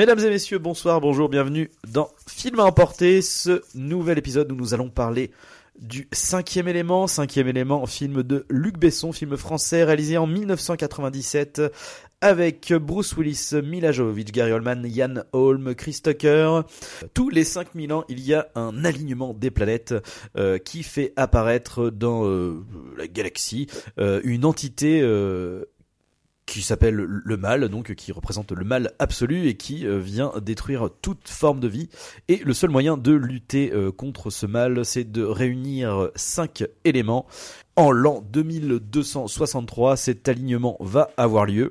Mesdames et messieurs, bonsoir, bonjour, bienvenue dans Film à emporter, ce nouvel épisode où nous allons parler du cinquième élément, cinquième élément, film de Luc Besson, film français réalisé en 1997 avec Bruce Willis, Mila Jovovich, Gary Oldman, Ian Holm, Chris Tucker. Tous les 5000 ans, il y a un alignement des planètes euh, qui fait apparaître dans euh, la galaxie euh, une entité qui s'appelle le mal, donc qui représente le mal absolu et qui euh, vient détruire toute forme de vie. Et le seul moyen de lutter euh, contre ce mal, c'est de réunir cinq éléments. En l'an 2263, cet alignement va avoir lieu.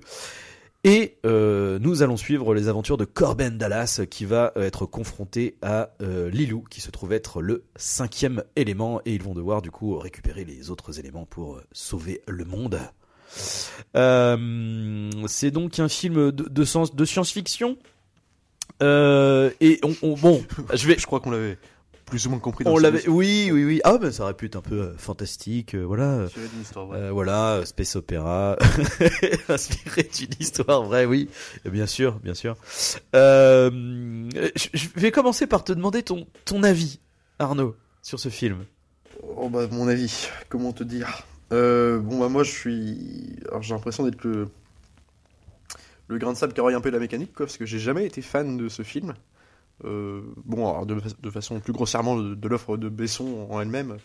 Et euh, nous allons suivre les aventures de Corben Dallas qui va être confronté à Lilou qui se trouve être le cinquième élément et ils vont devoir du coup récupérer les autres éléments pour sauver le monde. Euh, c'est donc un film de, de, sens- de science-fiction. Euh, et on, on- bon, je vais, Je crois qu'on l'avait plus ou moins compris. dans on l'avait, oui, oui, oui. Ah, ben ça aurait pu être un peu euh, fantastique, euh, voilà. Histoire vraie. Euh, voilà, euh, space opéra, inspiré d'une histoire vraie, oui, bien sûr, bien sûr. Euh, je, je vais commencer par te demander ton ton avis, Arnaud, sur ce film. Oh bah mon avis, comment te dire? Euh, Bon bah moi je suis, j'ai l'impression d'être le le grain de sable qui un peu la mécanique quoi, parce que j'ai jamais été fan de ce film. Euh, bon alors de, fa- de façon plus grossièrement de, l'offre de Besson en elle-même,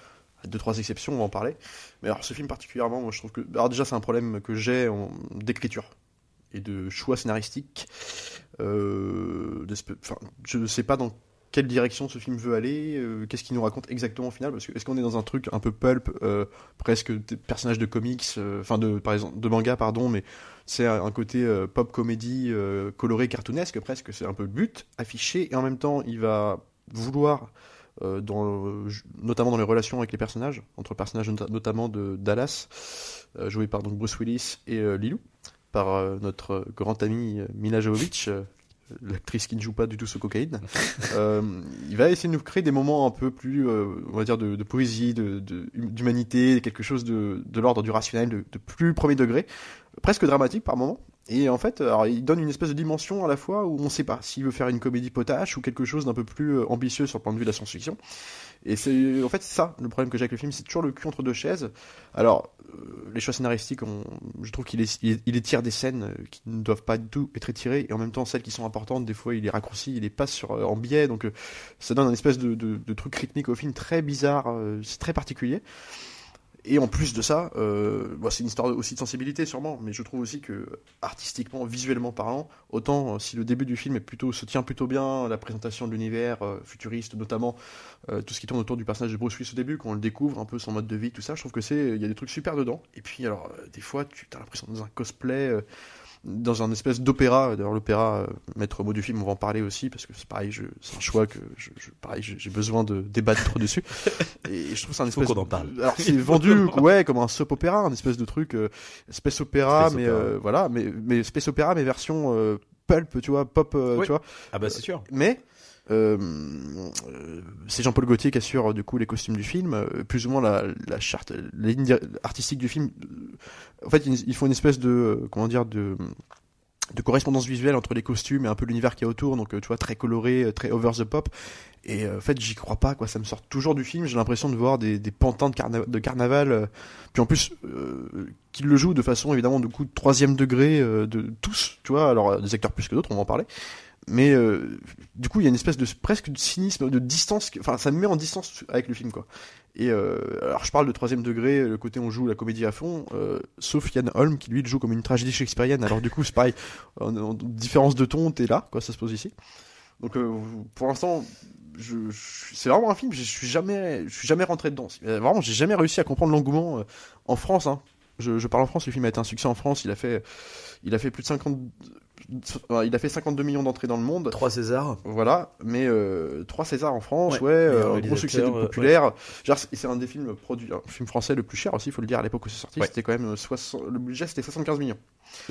à deux trois exceptions on va en parler. Mais alors ce film particulièrement, moi je trouve que alors déjà c'est un problème que j'ai d'écriture et de choix scénaristique. Euh, je ne sais pas dans quelle direction ce film veut aller, euh, qu'est-ce qu'il nous raconte exactement au final, parce que est-ce qu'on est dans un truc un peu pulp, euh, presque des personnages de comics, euh, enfin de par exemple de manga pardon, mais c'est un, côté pop comédie coloré cartoonesque presque, c'est un peu le but affiché et en même temps il va vouloir notamment dans les relations avec les personnages, entre le personnage nota- notamment de Dallas, joué par donc Bruce Willis et Lilou, par notre grand ami Mila Jovovich, l'actrice qui ne joue pas du tout ce cocaïne. Euh, il va essayer de nous créer des moments un peu plus, euh, on va dire, de, de poésie, de- de- d'humanité, quelque chose de, de l'ordre du rationnel, de, de plus premier degré, presque dramatique par moment. Et en fait, alors, il donne une espèce de dimension à la fois où on ne sait pas s'il veut faire une comédie potache ou quelque chose d'un peu plus euh, ambitieux sur le point de vue de la science-fiction. Et c'est en fait ça le problème que j'ai avec le film, c'est toujours le cul entre deux chaises. Alors euh, les choix scénaristiques, on- je trouve qu'il est, il il étire des scènes euh, qui ne doivent pas du tout être étirées et en même temps celles qui sont importantes, des fois il les raccourcit, il les passe sur euh, en biais, donc euh, ça donne un espèce de, de, de truc rythmique au film très bizarre, euh, c'est très particulier. Et en plus de ça, euh, c'est une histoire aussi de sensibilité sûrement, mais je trouve aussi que artistiquement, visuellement parlant, autant euh, si le début du film plutôt se tient plutôt bien, la présentation de l'univers euh, futuriste, notamment tout ce qui tourne autour du personnage de Bruce Willis au début, quand on le découvre, un peu son mode de vie, tout ça, je trouve que c'est il y a des trucs super dedans. Et puis alors des fois, tu as l'impression dans un cosplay. Euh, dans un espèce d'opéra, d'ailleurs l'opéra, euh, maître mot du film, on va en parler aussi parce que c'est pareil, je- c'est un choix que je, je- pareil, j'ai besoin de débattre dessus. Et je trouve c'est un Faut espèce qu'on en parle. alors c'est vendu ouais comme un soap opéra, un espèce de truc euh, space opéra, Space mais opéra. euh, voilà, mais mais space opéra mais version euh, pulp, tu vois, pop, euh, tu vois. Ah bah c'est sûr. Mais euh, euh, c'est Jean-Paul Gaultier qui assure du coup les costumes du film, euh, plus ou moins la, charte, la ligne artistique du film. euh, En fait, ils, font une espèce de euh, comment dire de correspondance visuelle entre les costumes et un peu l'univers qui est autour, donc euh, tu vois très coloré, euh, très over the pop. Et euh, en fait, j'y crois pas quoi, ça me sort toujours du film. J'ai l'impression de voir des, pantins de, carna- de carnaval, euh, puis en plus euh, qu'ils le jouent de façon évidemment de coup troisième degré euh, de tous, tu vois. Alors euh, des acteurs plus que d'autres, on va en parler. Mais euh, du coup, il y a une espèce de presque de cynisme, de distance. Enfin, ça me met en distance avec le film, quoi. Et euh, alors, je parle de troisième degré, le côté on joue la comédie à fond, euh, sauf Yann Holm qui lui le joue comme une tragédie shakespearienne. Alors du coup, c'est pareil, en, en différence de ton, t'es là, quoi, ça se pose ici. Donc pour l'instant, c'est vraiment un film, je suis jamais, je suis jamais rentré dedans. Vraiment, j'ai jamais réussi à comprendre l'engouement en France, hein, Je, je parle en France, le film a été un succès en France. Il a fait, il a fait plus de 50, euh, il a fait 52 millions d'entrées dans le monde. 3 Césars. Voilà, mais euh, 3 Césars en France, Ouais. ouais, euh, gros succès euh, populaire. C'est- un des films produits, un film français le plus cher aussi, il faut le dire, à l'époque où c'est sorti. Ouais. C'était quand même euh, 60, le budget c'était 75 millions.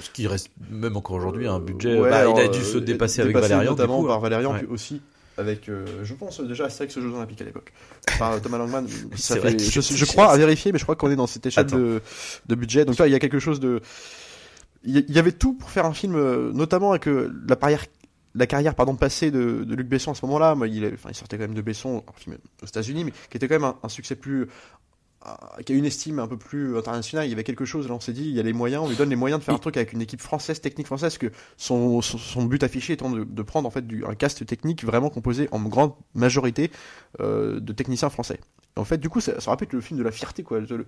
Ce qui reste même encore aujourd'hui un budget. Bah, alors, il a dû euh, se dépasser avec Valérian. Notamment coup, par hein. Valérian, puis aussi avec, euh, je pense déjà Astérix aux Jeux Olympiques à l'époque. Par euh, Thomas Langman. ça fait- je, crois, à vérifier, mais je crois qu'on est dans cette échelle de, de budget. Donc là, il y a quelque chose de. Il y- avait tout pour faire un film, euh, notamment avec euh, la carrière. La carrière pardon, passée de, de Luc Besson à ce moment-là, il, enfin, il sortait quand même de Besson, aux États-Unis, mais qui était quand même un, un succès plus. euh, qui a une estime un peu plus internationale. Il y avait quelque chose, là on s'est dit, il y a les moyens, on lui donne les moyens de faire un truc avec une équipe française, technique française, que son, son, son but affiché étant de, de prendre en fait du, un cast technique vraiment composé en grande majorité euh, de techniciens français. En fait, du coup, ça, ça rappelle le film de la fierté, quoi. Le-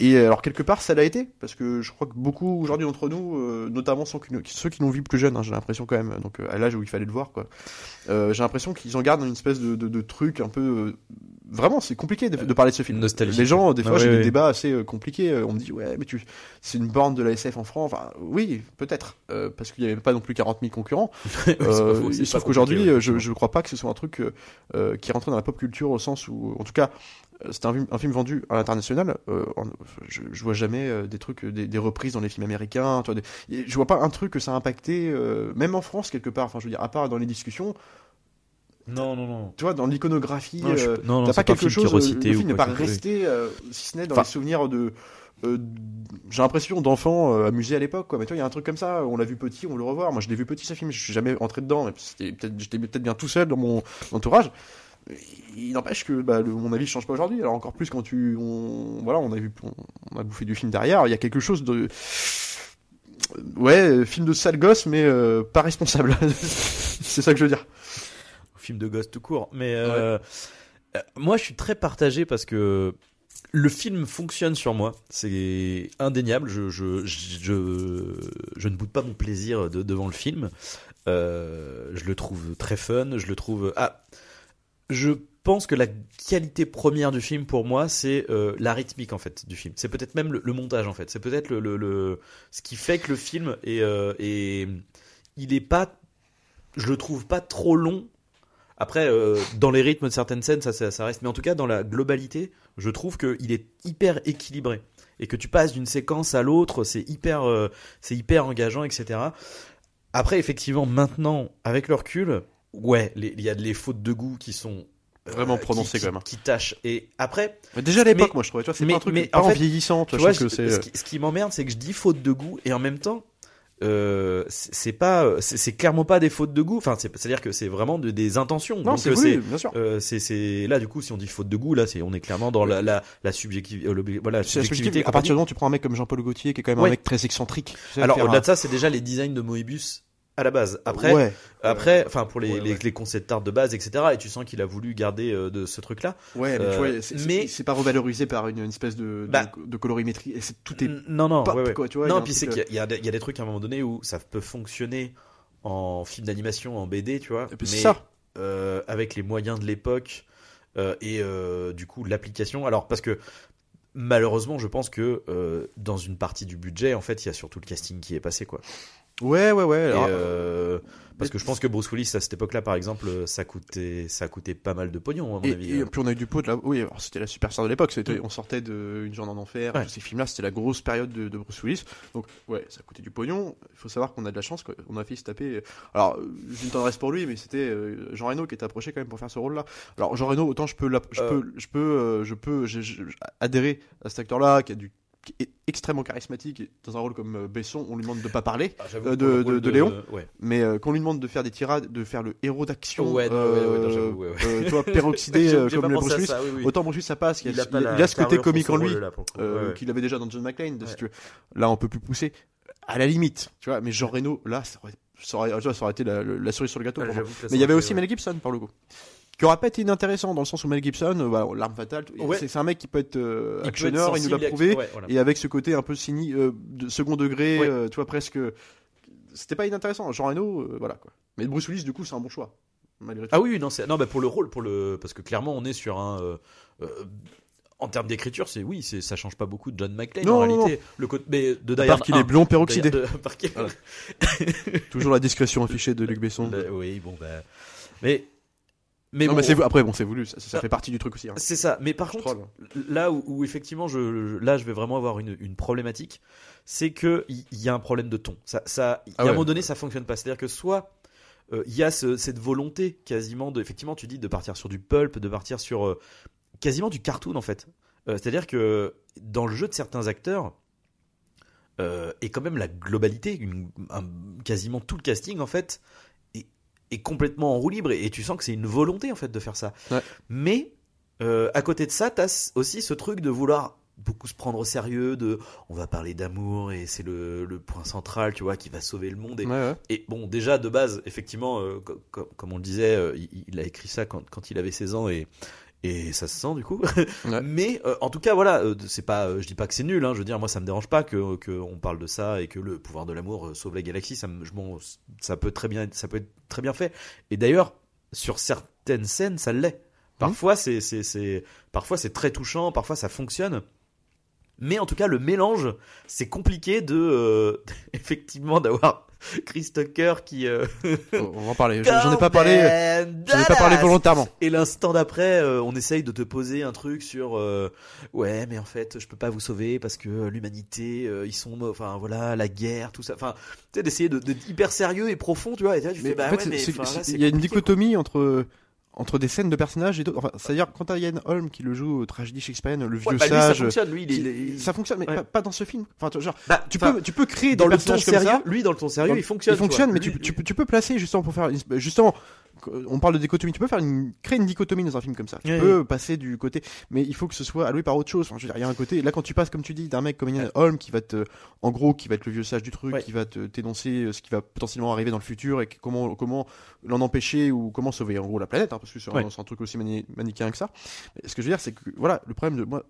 Et alors, quelque part, ça l'a été, parce que je crois que beaucoup aujourd'hui d'entre nous, euh, notamment ceux qui, l'ont vu plus jeune, hein, j'ai l'impression quand même, donc euh, à l'âge où il fallait le voir, quoi. Euh, j'ai l'impression qu'ils en gardent une espèce de, de, de truc un peu. euh, Vraiment, c'est compliqué de, de parler de ce film. Nostalgique. Les gens, des Ah fois, ouais, j'ai ouais. des débats assez euh, compliqués. euh, On me dit, ouais, mais tu, c'est une borne de la SF en France. Enfin, oui, peut-être, euh, parce qu'il n'y avait pas non plus 40 000 concurrents. Euh, faux, trouve qu'aujourd'hui, euh, je ne crois pas que ce soit un truc euh, euh, qui rentre dans la pop culture au sens où, en tout cas, c'est un, film- un film vendu à l'international. Euh, je, je vois jamais euh, des trucs, euh, des, des reprises dans les films américains. Tu vois, des- je vois pas un truc que ça a impacté, euh, même en France quelque part. Enfin, je veux dire, à part dans les discussions, Non, non, non. tu vois, dans l'iconographie. Non, je- non, non, T'as pas un quelque chose. recité le film n'est pas resté, euh, si ce n'est dans Enfin- les souvenirs de. euh, j'ai l'impression d'enfants euh, amusés à l'époque quoi mais toi il y a un truc comme ça on l'a vu petit on le revoit moi je l'ai vu petit ce film je suis jamais entré dedans mais c'était peut-être j'étais peut-être bien tout seul dans mon entourage il n'empêche que bah, le- mon avis change pas aujourd'hui alors encore plus quand tu on, voilà on a vu on, on a bouffé du film derrière il y a quelque chose de ouais film de sale gosse mais euh, pas responsable c'est ça que je veux dire Film de gosse tout court. Mais euh, euh, moi, je suis très partagé parce que le film fonctionne sur moi. C'est indéniable. Je, je, je, je ne boude pas mon plaisir de- devant le film. Euh, je le trouve très fun. Je le trouve. Ah, je pense que la qualité première du film pour moi, c'est euh, la rythmique en fait du film. C'est peut-être même le, montage en fait. C'est peut-être le, le, le- ce qui fait que le film est, euh, est il est pas, je le trouve pas trop long. Après, euh, dans les rythmes de certaines scènes, ça, ça, ça reste. Mais en tout cas, dans la globalité, je trouve qu'il est hyper équilibré et que tu passes d'une séquence à l'autre, c'est hyper, euh, c'est hyper engageant, etc. Après, effectivement, maintenant, avec le recul, ouais, il y a les fautes de goût qui sont Vraiment qui- prononcées, qui, quand même. qui tâchent. Et après, Mais déjà à l'époque moi je trouvais tu vois c'est pas un truc mais pas en vieillissant tu tu vois, je que c'est ce qui, ce qui m'emmerde, c'est que je dis faute de goût et en même temps, euh, c'est c'est pas, c'est c'est clairement pas des fautes de goût. Enfin, c'est- c'est-à-dire que c'est vraiment de- des intentions. non c'est euh, voulu bien sûr euh, c'est c'est là du coup si on dit faute de goût là c'est on est clairement dans la la, la subjectivité voilà, C'est la subjectivité subjectivité. À partir du moment où tu prends un mec comme Jean-Paul Gaultier, qui est quand même Ouais. un mec très excentrique. tu sais, alors au-delà un- de ça c'est déjà les designs de Moebius à la base après ouais, après enfin pour les, Ouais, les, ouais. les concept art de base etc et tu sens qu'il a voulu garder euh, de ce truc là ouais, mais Euh, tu vois, c'est- mais- c'est c'est pas revalorisé par une, une espèce de, de- Bah. de, colorimétrie. Et tout est. non non pop, ouais, ouais. quoi, tu vois, il y a non puis c'est qu'il y, a- il y a des- il y a des trucs à un moment donné où ça peut fonctionner en film d'animation en BD tu vois Et mais ça. euh, avec les moyens de l'époque euh, et euh, du coup l'application. Alors parce que malheureusement, je pense que euh, dans une partie du budget, en fait, il y a surtout le casting qui est passé quoi. Ouais, ouais, ouais. Alors, euh, parce mais- que je pense que Bruce Willis à cette époque-là, par exemple, ça coûtait ça coûtait pas mal de pognon à mon et, avis. et puis on a eu du pot de là. Oui, alors c'était la superstar de l'époque. C'était, Mm. on sortait de Une journée en enfer. Ouais. Tous ces films-là, c'était la grosse période de, de Bruce Willis. Donc ouais, ça coûtait du pognon. Il faut savoir qu'on a de la chance. On a fait se taper. Alors euh, j'ai une tendresse pour lui, mais c'était euh, Jean Reno qui était approché quand même pour faire ce rôle-là. Alors Jean Reno, autant je peux, la- je Euh. peux, je peux, euh, je peux, j'ai- j'ai adhérer à cet acteur-là qui a du qui est extrêmement charismatique et dans un rôle comme euh, Besson on lui demande de pas parler Ah, euh, de- de- Léon. ouais. mais euh, qu'on lui demande de faire des tirades de faire le héros d'action Ouais, non, ouais, euh, tu vois peroxydé euh, comme le Bruce Willis oui, oui. autant Bruce Willis ça passe il, Il a, a pas il la a ce côté comique en lui euh, qu'il avait déjà dans John McClane si tu veux. là on peut plus pousser à la limite tu vois mais Jean Reno là ça aurait, ça aurait, ça été la, la cerise sur le gâteau Ah, pour moi. mais il y avait aussi Mel Gibson pour le coup qui aurait pas été inintéressant dans le sens où Mel Gibson euh, l'arme fatale Ouais. c'est un mec qui peut être euh, Il peut être actionneur il nous l'a prouvé acti- ouais, voilà. et avec ce côté un peu cynique euh, de second degré Ouais. euh, tu vois presque c'était pas inintéressant Jean Reno euh, voilà quoi mais Bruce Willis du coup c'est un bon choix malgré tout Ah oui, non, non, bah pour le rôle, pour le parce que clairement on est sur un en termes d'écriture, c'est oui, c'est ça change pas beaucoup de John McClane Non, en non, réalité. Le côté mais de Die Hard qu'il est 1, blond peroxydé. de- par Voilà. Toujours la discrétion affichée de Luc Besson. Le- oui, bon bah mais mais non, bon, mais après bon c'est voulu, ça, ça Ah. fait partie du truc aussi. hein. c'est ça. Mais par Je contre, troll. là où, où effectivement je, là je vais vraiment avoir une, une problématique, c'est que il il y, a un problème de ton. Ça, y a Ah un moment donné, ça fonctionne pas. C'est-à-dire que soit euh, il y a ce- cette volonté quasiment de, effectivement, tu dis de partir sur du pulp, de partir sur euh, quasiment du cartoon en fait. Euh, C'est-à-dire que dans le jeu de certains acteurs. euh, et quand même la globalité, une- un- quasiment tout le casting en fait est, complètement en roue libre et, et tu sens que c'est une volonté en fait de faire ça. Ouais. Mais euh, à côté de ça, t'as aussi ce truc de vouloir beaucoup se prendre au sérieux, de on va parler d'amour et c'est le, le point central, tu vois, qui va sauver le monde. Et, Ouais, ouais. et bon, déjà de base, effectivement, euh, co- co- comme on le disait, euh, il, il a écrit ça quand, quand il avait 16 ans et et ça se sent du coup. Ouais. Mais euh, en tout cas, voilà, euh, c'est pas, euh, je dis pas que c'est nul. Hein, je veux dire, moi, ça me dérange pas que que on parle de ça et que le pouvoir de l'amour euh, sauve la galaxie. Ça, me- je m'en- ça peut très bien, ça peut être très bien fait. Et d'ailleurs, sur certaines scènes, ça l'est. Parfois, c'est c'est c'est, parfois c'est très touchant. Parfois, ça fonctionne. Mais en tout cas, le mélange, c'est compliqué de euh, effectivement d'avoir Chris Tucker qui euh, On va en parler. J'en ai pas parlé. J'en ai pas parlé volontairement. et l'instant d'après, euh, on essaye de te poser un truc sur euh, ouais, mais en fait, je peux pas vous sauver parce que euh, l'humanité, euh, ils sont, enfin voilà, la guerre, tout ça. Enfin, tu sais, d'essayer de- d'être hyper sérieux et profond, tu vois. Et là, tu Mais fais bah en fait, ouais, mais là, il y a une compliqué, quoi. dichotomie entre entre des scènes de personnages et d'autres. Enfin, c'est-à-dire quand t'as Ian Holm qui le joue, euh, tragédie shakespearienne, le vieux bah, lui, ça fonctionne, lui, il est- qui- il est- ça fonctionne, mais Ouais. pas, pas dans ce film. Enfin, tu- genre, Bah, tu peux, tu peux créer dans des le ton sérieux, ça. lui, dans le ton sérieux, Dans- il fonctionne. Il fonctionne, mais tu, Lui- tu, peux- tu peux placer justement pour faire justement. On parle de dichotomie. Tu peux faire une créer une dichotomie dans un film comme ça. Tu Oui, peux passer du côté, mais il faut que ce soit alloué par autre chose. Enfin, je veux dire, il y a un côté. Là, quand tu passes, comme tu dis, d'un mec comme Ian Holm qui va te, en gros, qui va être le vieux sage du truc, Ouais. qui va te t'énoncer euh, ce qui va potentiellement arriver dans le futur et que- comment comment l'en empêcher ou comment sauver en gros la planète, hein, parce que c'est un, Ouais. c'est un truc aussi mani- manichéen que ça. Mais ce que je veux dire, c'est que voilà, le problème de moi.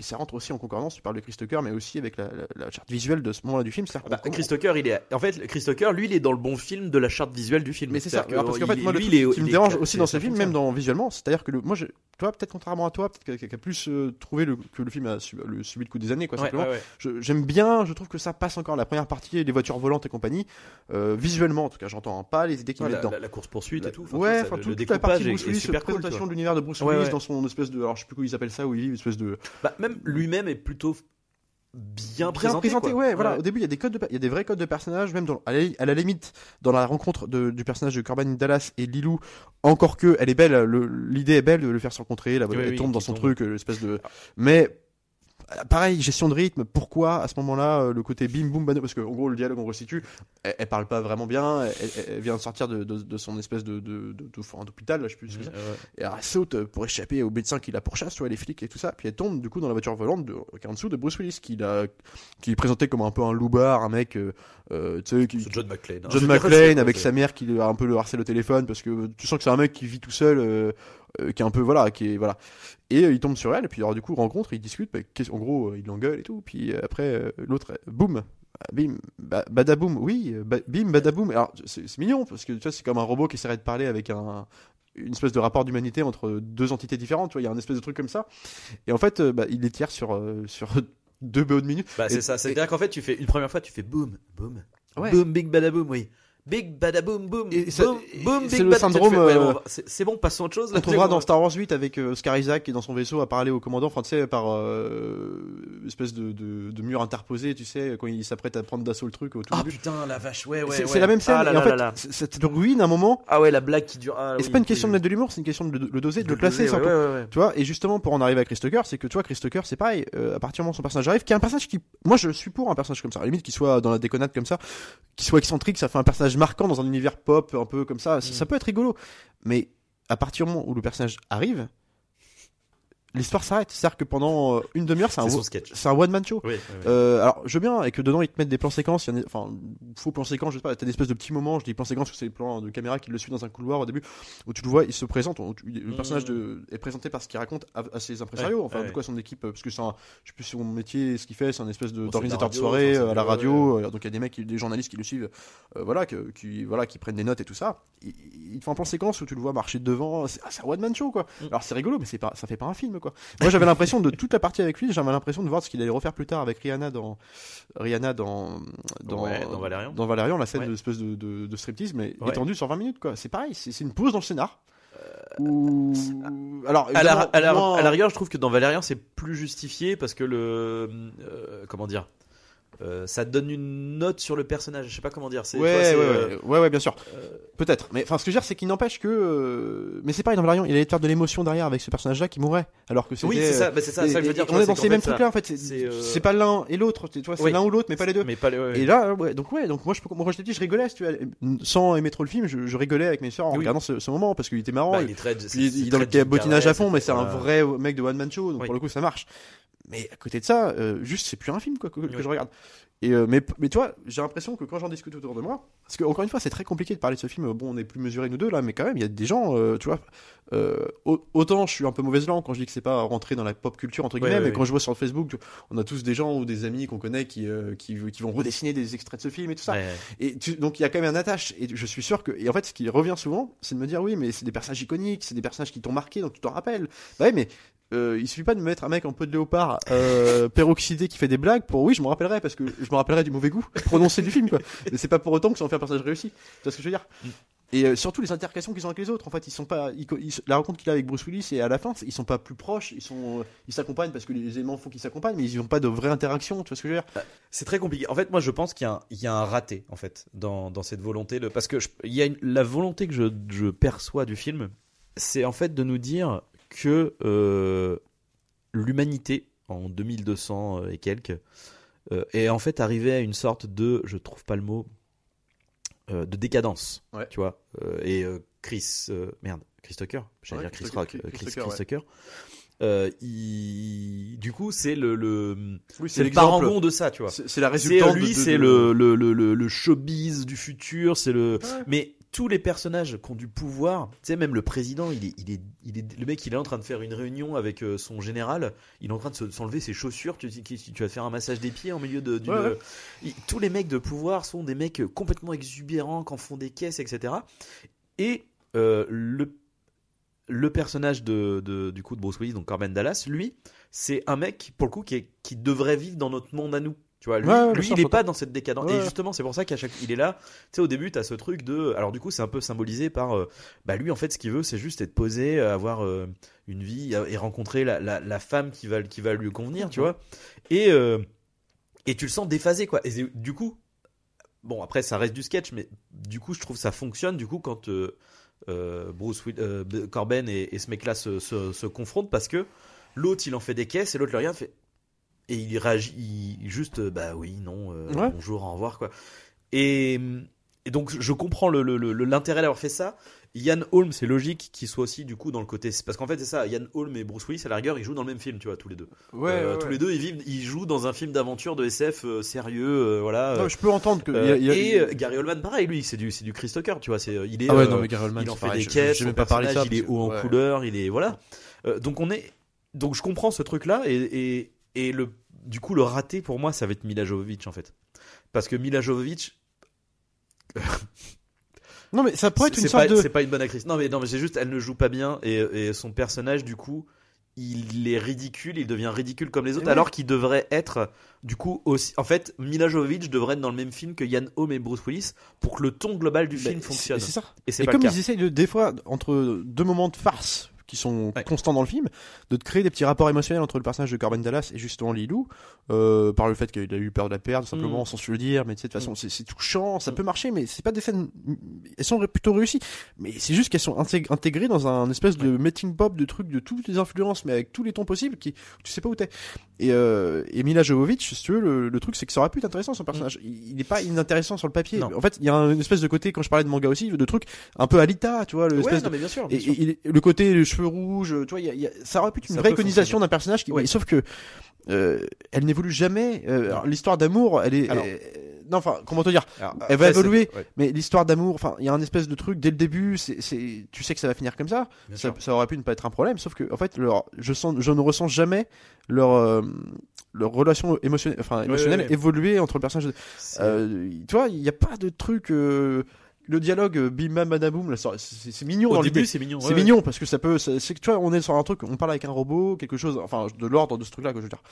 Et ça rentre aussi en concordance, tu parles de Chris Tucker, mais aussi avec la, la, la charte visuelle de ce moment-là du film. c'est-à-dire Bah, Chris Tucker, il est. En fait, Chris Tucker, lui, il est dans le bon film de la charte visuelle du film. Mais c'est ça, que, parce qu'en fait, moi, le lui, truc il est- qui me est- dérange aussi dans ce film, même dans visuellement, c'est-à-dire que le, moi, je, toi, peut-être contrairement à toi, peut-être qui a plus euh, trouvé le, que le film a su- le, subi le coup des années, quoi, Ouais, simplement. ouais, J'aime bien, je trouve que ça passe encore la première partie, les voitures volantes et compagnie, euh, visuellement, en tout cas, j'entends pas les idées mettent la, dedans. la, course poursuite et tout. ouais, enfin, le- tout- le toute la partie de Bruce Willis, présentation de l'univers de Bruce Willis dans son espèce de, alors je sais plus comment il appelle ça, où il vit, espèce de Bah, même lui-même est plutôt bien bien présenté. ouais, voilà. Au début, il y a des codes, de, il y a des vrais codes de personnages, même dans, à, la, à la limite, dans la rencontre de- du personnage de Corbin Dallas et Lilou, encore que elle est belle, le- l'idée est belle de le faire se rencontrer, la, Oui, elle oui, tombe dans son tombe. truc, euh, espèce de, mais euh, pareil, gestion de rythme. Pourquoi à ce moment-là euh, le côté bim boum bano parce que en gros le dialogue on resitue, elle, elle parle pas vraiment bien, elle, vient de sortir de, de, de son espèce de de, de, de- enfin, d'hôpital, là, je sais plus ce que c'est. Euh, Et elle saute pour échapper au médecin qui la pourchasse, tu vois, les flics et tout ça. Puis elle tombe du coup dans la voiture volante de, en dessous de Bruce Willis, qui, l'a, qui est présenté comme un peu un loupard, un mec, euh, euh, tu sais, qui, John McClane. hein. John McClane avec sa mère qui a un peu le harcèle au téléphone parce que tu sens que c'est un mec qui vit tout seul, euh, euh, qui est un peu voilà, qui est voilà. Et euh, il tombe sur elle et puis alors du coup rencontre, ils discutent, bah, qu'est-ce- en gros euh, il l'engueule et tout. Puis après l'autre, boum, bim, ba- badaboum, oui, ba- bim, badaboum. Alors c'est mignon parce que tu vois c'est comme un robot qui essaierait de parler avec un une espèce de rapport d'humanité entre deux entités différentes, tu vois, il y a un espèce de truc comme ça. Et en fait, bah, il les tire sur, sur deux BO de minutes. Bah, c'est ça. C'est-à-dire qu'en fait, tu fais une première fois, tu fais boum, boum, Ouais. boum, big badaboum, oui. Big badaboum, boum, Et ça- boum, et boum, big le syndrome, ouais, euh, on va- c'est bon, passons à autre chose. On trouvera dans Star Wars 8 avec euh, Oscar Isaac qui est dans son vaisseau à parler au commandant, enfin tu sais, par euh, espèce de, de, de mur interposé, tu sais, quand il s'apprête à prendre d'assaut le truc au tout Ah début. putain, la vache, ouais, ouais. c'est ouais. la même scène, Ah là et en là fait, ça te ruine un moment, Ah ouais, la blague qui dure. Ah, et oui, c'est pas une question de mettre de l'humour, c'est une question de le, doser, de, De le placer, ouais. Tu vois, et justement pour en arriver à Chris Tucker, c'est que tu vois, Chris Tucker, c'est pareil, euh, à partir du moment où son personnage arrive, qui est un personnage qui, moi je suis pour un personnage comme ça, à la limite qu'il soit dans la déconnade comme ça, qu'il soit excentrique, ça fait un personnage marquant dans un univers pop, un peu comme ça, ça, Mm. ça peut être rigolo, mais à partir du moment où le personnage arrive, l'histoire s'arrête, c'est-à-dire que pendant euh, une demi-heure, c'est un, C'est un one man show. Oui, oui, oui. Euh, alors, je veux bien, et que dedans ils te mettent des plans séquences, il y a, enfin, faux plans séquences, je sais pas, t'as des espèces de petits moments, je dis plans séquences, c'est des plans de caméra qui le suit dans un couloir au début, où tu le vois, il se présente, tu- le Mhm. personnage de, est présenté par ce qu'il raconte à, à ses impresarios, Ouais, enfin, ouais. du coup, à son équipe, euh, parce que c'est un, je sais plus son métier, ce qu'il fait, c'est un espèce de, Bon, d'organisateur de radio, soirée, à la radio, donc il y a des mecs, des journalistes qui le suivent, euh, voilà, que, qui, voilà, qui prennent des notes et tout ça. Il te fait un plan séquence où tu le vois marcher devant. C'est ah, un one man show quoi. Mm. Alors c'est rigolo, mais c'est pas, ça fait pas un film quoi. Moi j'avais l'impression de toute la partie avec lui, j'avais l'impression de voir ce qu'il allait refaire plus tard avec Rihanna dans Rihanna dans dans Ouais, dans Valérian. dans Valérian, la scène Ouais. de espèce de, de, de striptease, mais Ouais. étendue sur 20 minutes quoi. C'est pareil, c'est une pause dans le scénar. Où... Alors À la, évidemment, à, la, moins- à la rigueur, je trouve que dans Valérian, c'est plus justifié parce que le. euh, comment dire euh, ça donne une note sur le personnage. Je sais pas comment dire. C'est, vois, Ouais, ouais, euh, ouais, ouais, ouais, bien sûr. euh, Peut-être. Mais enfin, ce que je veux dire, c'est qu'il n'empêche que. euh, Mais c'est pareil dans Valérian, il allait faire de l'émotion derrière avec ce personnage-là qui mourait. Alors que c'était. Oui, c'est ça. bah, c'est ça, ça que je veux dire. on vois, est dans ces mêmes trucs-là en fait. C'est c'est, euh, c'est pas l'un et l'autre. Tu vois, c'est Oui. l'un ou l'autre, mais pas les deux. Mais pas le. ouais. Et là, ouais, donc ouais, donc moi, je moi, je t'ai dit, je rigolais, si tu veux, sans aimer trop le film, je, je rigolais avec mes soeurs en Oui. regardant ce, ce moment parce qu'il était marrant. Bah, il, est très. il- est dans le botinage à fond, mais c'est un vrai mec de one man show, donc pour le coup, ça marche. Mais à côté de ça, euh, juste, c'est plus un film quoi, que, que Oui. je regarde. Et euh, mais, mais tu vois, j'ai l'impression que quand j'en discute autour de moi, parce que encore une fois, c'est très compliqué de parler de ce film. Bon, on est plus mesurés nous deux là, mais quand même, il y a des gens, euh, tu vois. euh, au- autant je suis un peu mauvaise langue quand je dis que c'est pas rentré dans la pop culture entre guillemets, ouais, mais ouais. quand je vois sur Facebook, on a tous des gens ou des amis qu'on connaît qui, qui qui vont redessiner des extraits de ce film et tout ça. Et tu- donc il y a quand même un attache. Et je suis sûr que. Et en fait, ce qui revient souvent, c'est de me dire oui, mais c'est des personnages iconiques, c'est des personnages qui t'ont marqué, donc tu t'en rappelles. Bah ouais, mais euh, il suffit pas de me mettre un mec en peau de léopard euh, peroxydé qui fait des blagues pour oui, je me rappellerai parce que je me rappellerai du mauvais goût prononcé du film quoi. Mais c'est pas pour autant que ça en fait un personnage réussi. Tu vois ce que je veux dire? Et euh, surtout les interactions qu'ils ont avec les autres. En fait, ils sont pas. la rencontre qu'il a avec Bruce Willis et à la fin, ils sont pas plus proches. Ils sont. Ils s'accompagnent parce que les éléments font qu'ils s'accompagnent, mais ils ont pas de vraie interaction. Tu vois ce que je veux dire? C'est très compliqué. En fait, moi, je pense qu'il y a un, raté, en fait, dans, dans cette volonté. De, parce que il y a la volonté que je, je perçois du film, c'est en fait de nous dire que euh, l'humanité, en 2200 et quelques, euh, est en fait arrivée à une sorte de, je trouve pas le mot, euh, de décadence. Ouais. Tu vois Euh, Et euh, Chris, euh, merde, Chris Tucker, j'allais Ouais, dire Chris Rock, Chris- euh, Chris Chris, Tucker. Euh, il- du coup, c'est le, le Oui, c'est le parangon de ça, tu vois. C'est la C'est résultante. lui, de- de- c'est de- le, le, le, le, le showbiz du futur, c'est le. Ouais. Mais tous les personnages qui ont du pouvoir, tu sais, même le président, il est, il est, il est, le mec, il est en train de faire une réunion avec euh, son général, il est en train de se- s'enlever ses chaussures, tu, tu, tu vas faire un massage des pieds en milieu de. d'une- Ouais, ouais. Il- tous les mecs de pouvoir sont des mecs complètement exubérants, qui en font des caisses, etc. Et euh, le le personnage de, de- du coup de Bruce Willis, donc Corbin Dallas, lui, c'est un mec pour le coup qui, est- qui devrait vivre dans notre monde à nous. Tu vois, lui, Ouais, il est pas dans cette décadence. Ouais, Et justement, c'est pour ça qu'à chaque, il est là. Tu sais, au début, t'as ce truc de, alors du coup, c'est un peu symbolisé par, euh, bah lui, en fait, ce qu'il veut, c'est juste être posé, euh, avoir euh, une vie et rencontrer la, la, la femme qui va, qui va lui convenir, tu vois. Et euh, et tu le sens déphasé, quoi. Et du coup, bon, après, ça reste du sketch, mais du coup, je trouve que ça fonctionne. Du coup, quand Bruce Corben et, et ce mec-là se, se, se confrontent, parce que l'autre, il en fait des caisses et l'autre, le regarde, fait. Et il réagit il- juste, euh, bah oui, non, euh, Ouais. bonjour, au revoir, quoi. Et, et donc, je comprends le- le- le- l'intérêt d'avoir fait ça. Yann Holm, c'est logique qu'il soit aussi du coup dans le côté. Parce qu'en fait, c'est ça. Yann Holm et Bruce Willis, à la rigueur, ils jouent dans le même film, tu vois, tous les deux. Ouais, Euh, ouais, Tous ouais. les deux, ils vivent, ils jouent dans un film d'aventure de SF euh, sérieux, euh, voilà. Non, je peux entendre que. il y a- il y a- et Gary Oldman, pareil, lui, c'est du, c'est du Chris Tucker, tu vois. C'est, il est, Ah ouais, euh, non, mais Gary Oldman, il en fait pareil, des son même pas parlé ça, il est haut en ouais. couleur, il est voilà. Euh, donc on est, donc je comprends ce truc-là et, et, et le, du coup le raté pour moi, ça va être Mila Jovovich en fait, parce que Mila Jovovich, Non, mais ça pourrait être une pas, sorte de. c'est pas une bonne actrice. Non mais non mais c'est juste, elle ne joue pas bien et, et son personnage du coup. Il est ridicule, il devient ridicule comme les autres, alors qu'il devrait être, du coup, aussi. En fait, Mila Jovovich devrait être dans le même film que Yann Holm et Bruce Willis pour que le ton global du Bah, film fonctionne. C'est ça. Et comme cas. ils essayent de, des fois, entre deux moments de farce qui sont Ouais. constants dans le film, de te créer des petits rapports émotionnels entre le personnage de Corbin Dallas et justement Lilou, euh, par le fait qu'il a eu peur de la perdre, simplement, Mm. sans se le dire, mais de toute façon, c'est c'est touchant, ça peut marcher, mais c'est pas des scènes, elles sont plutôt réussies, mais c'est juste qu'elles sont intég- intégrées dans un espèce de melting pop de trucs de toutes les influences, mais avec tous les tons possibles, qui, tu sais pas où t'es. Et, euh, et Mila Jovovich, si tu veux, le, le truc, c'est que ça aurait pu être intéressant, son personnage. Il, il est pas inintéressant sur le papier. Non. En fait, il y a une espèce de côté, quand je parlais de manga aussi, de trucs un peu Alita, tu vois, le Ouais, espèce non, de- mais bien sûr. et, bien sûr. et- et le côté les cheveux rouges, tu vois, y a- y a- ça aurait pu être une Ça vraie iconisation d'un personnage qui, Ouais. sauf que euh, elle n'évolue jamais. euh, l'histoire d'amour, elle est, Alors. euh, non, enfin, comment te dire Alors, elle va évoluer. ouais, Mais l'histoire d'amour, enfin, il y a un espèce de truc dès le début. C'est, tu sais que ça va finir comme ça. Ça, aurait pu ne pas être un problème, sauf que en fait, leur, je sens, je ne ressens jamais leur euh, leur relation émotionnelle, enfin émotionnelle ouais, ouais. évoluer entre le personnage. tu vois, il n'y a pas de truc. Le dialogue euh, bim bam badaboum, là, c'est mignon Au dans début, l'idée. c'est mignon. C'est ouais, mignon parce que ça peut, c'est que tu vois, on est sur un truc, on parle avec un robot, quelque chose, enfin de l'ordre de ce truc-là que je veux dire,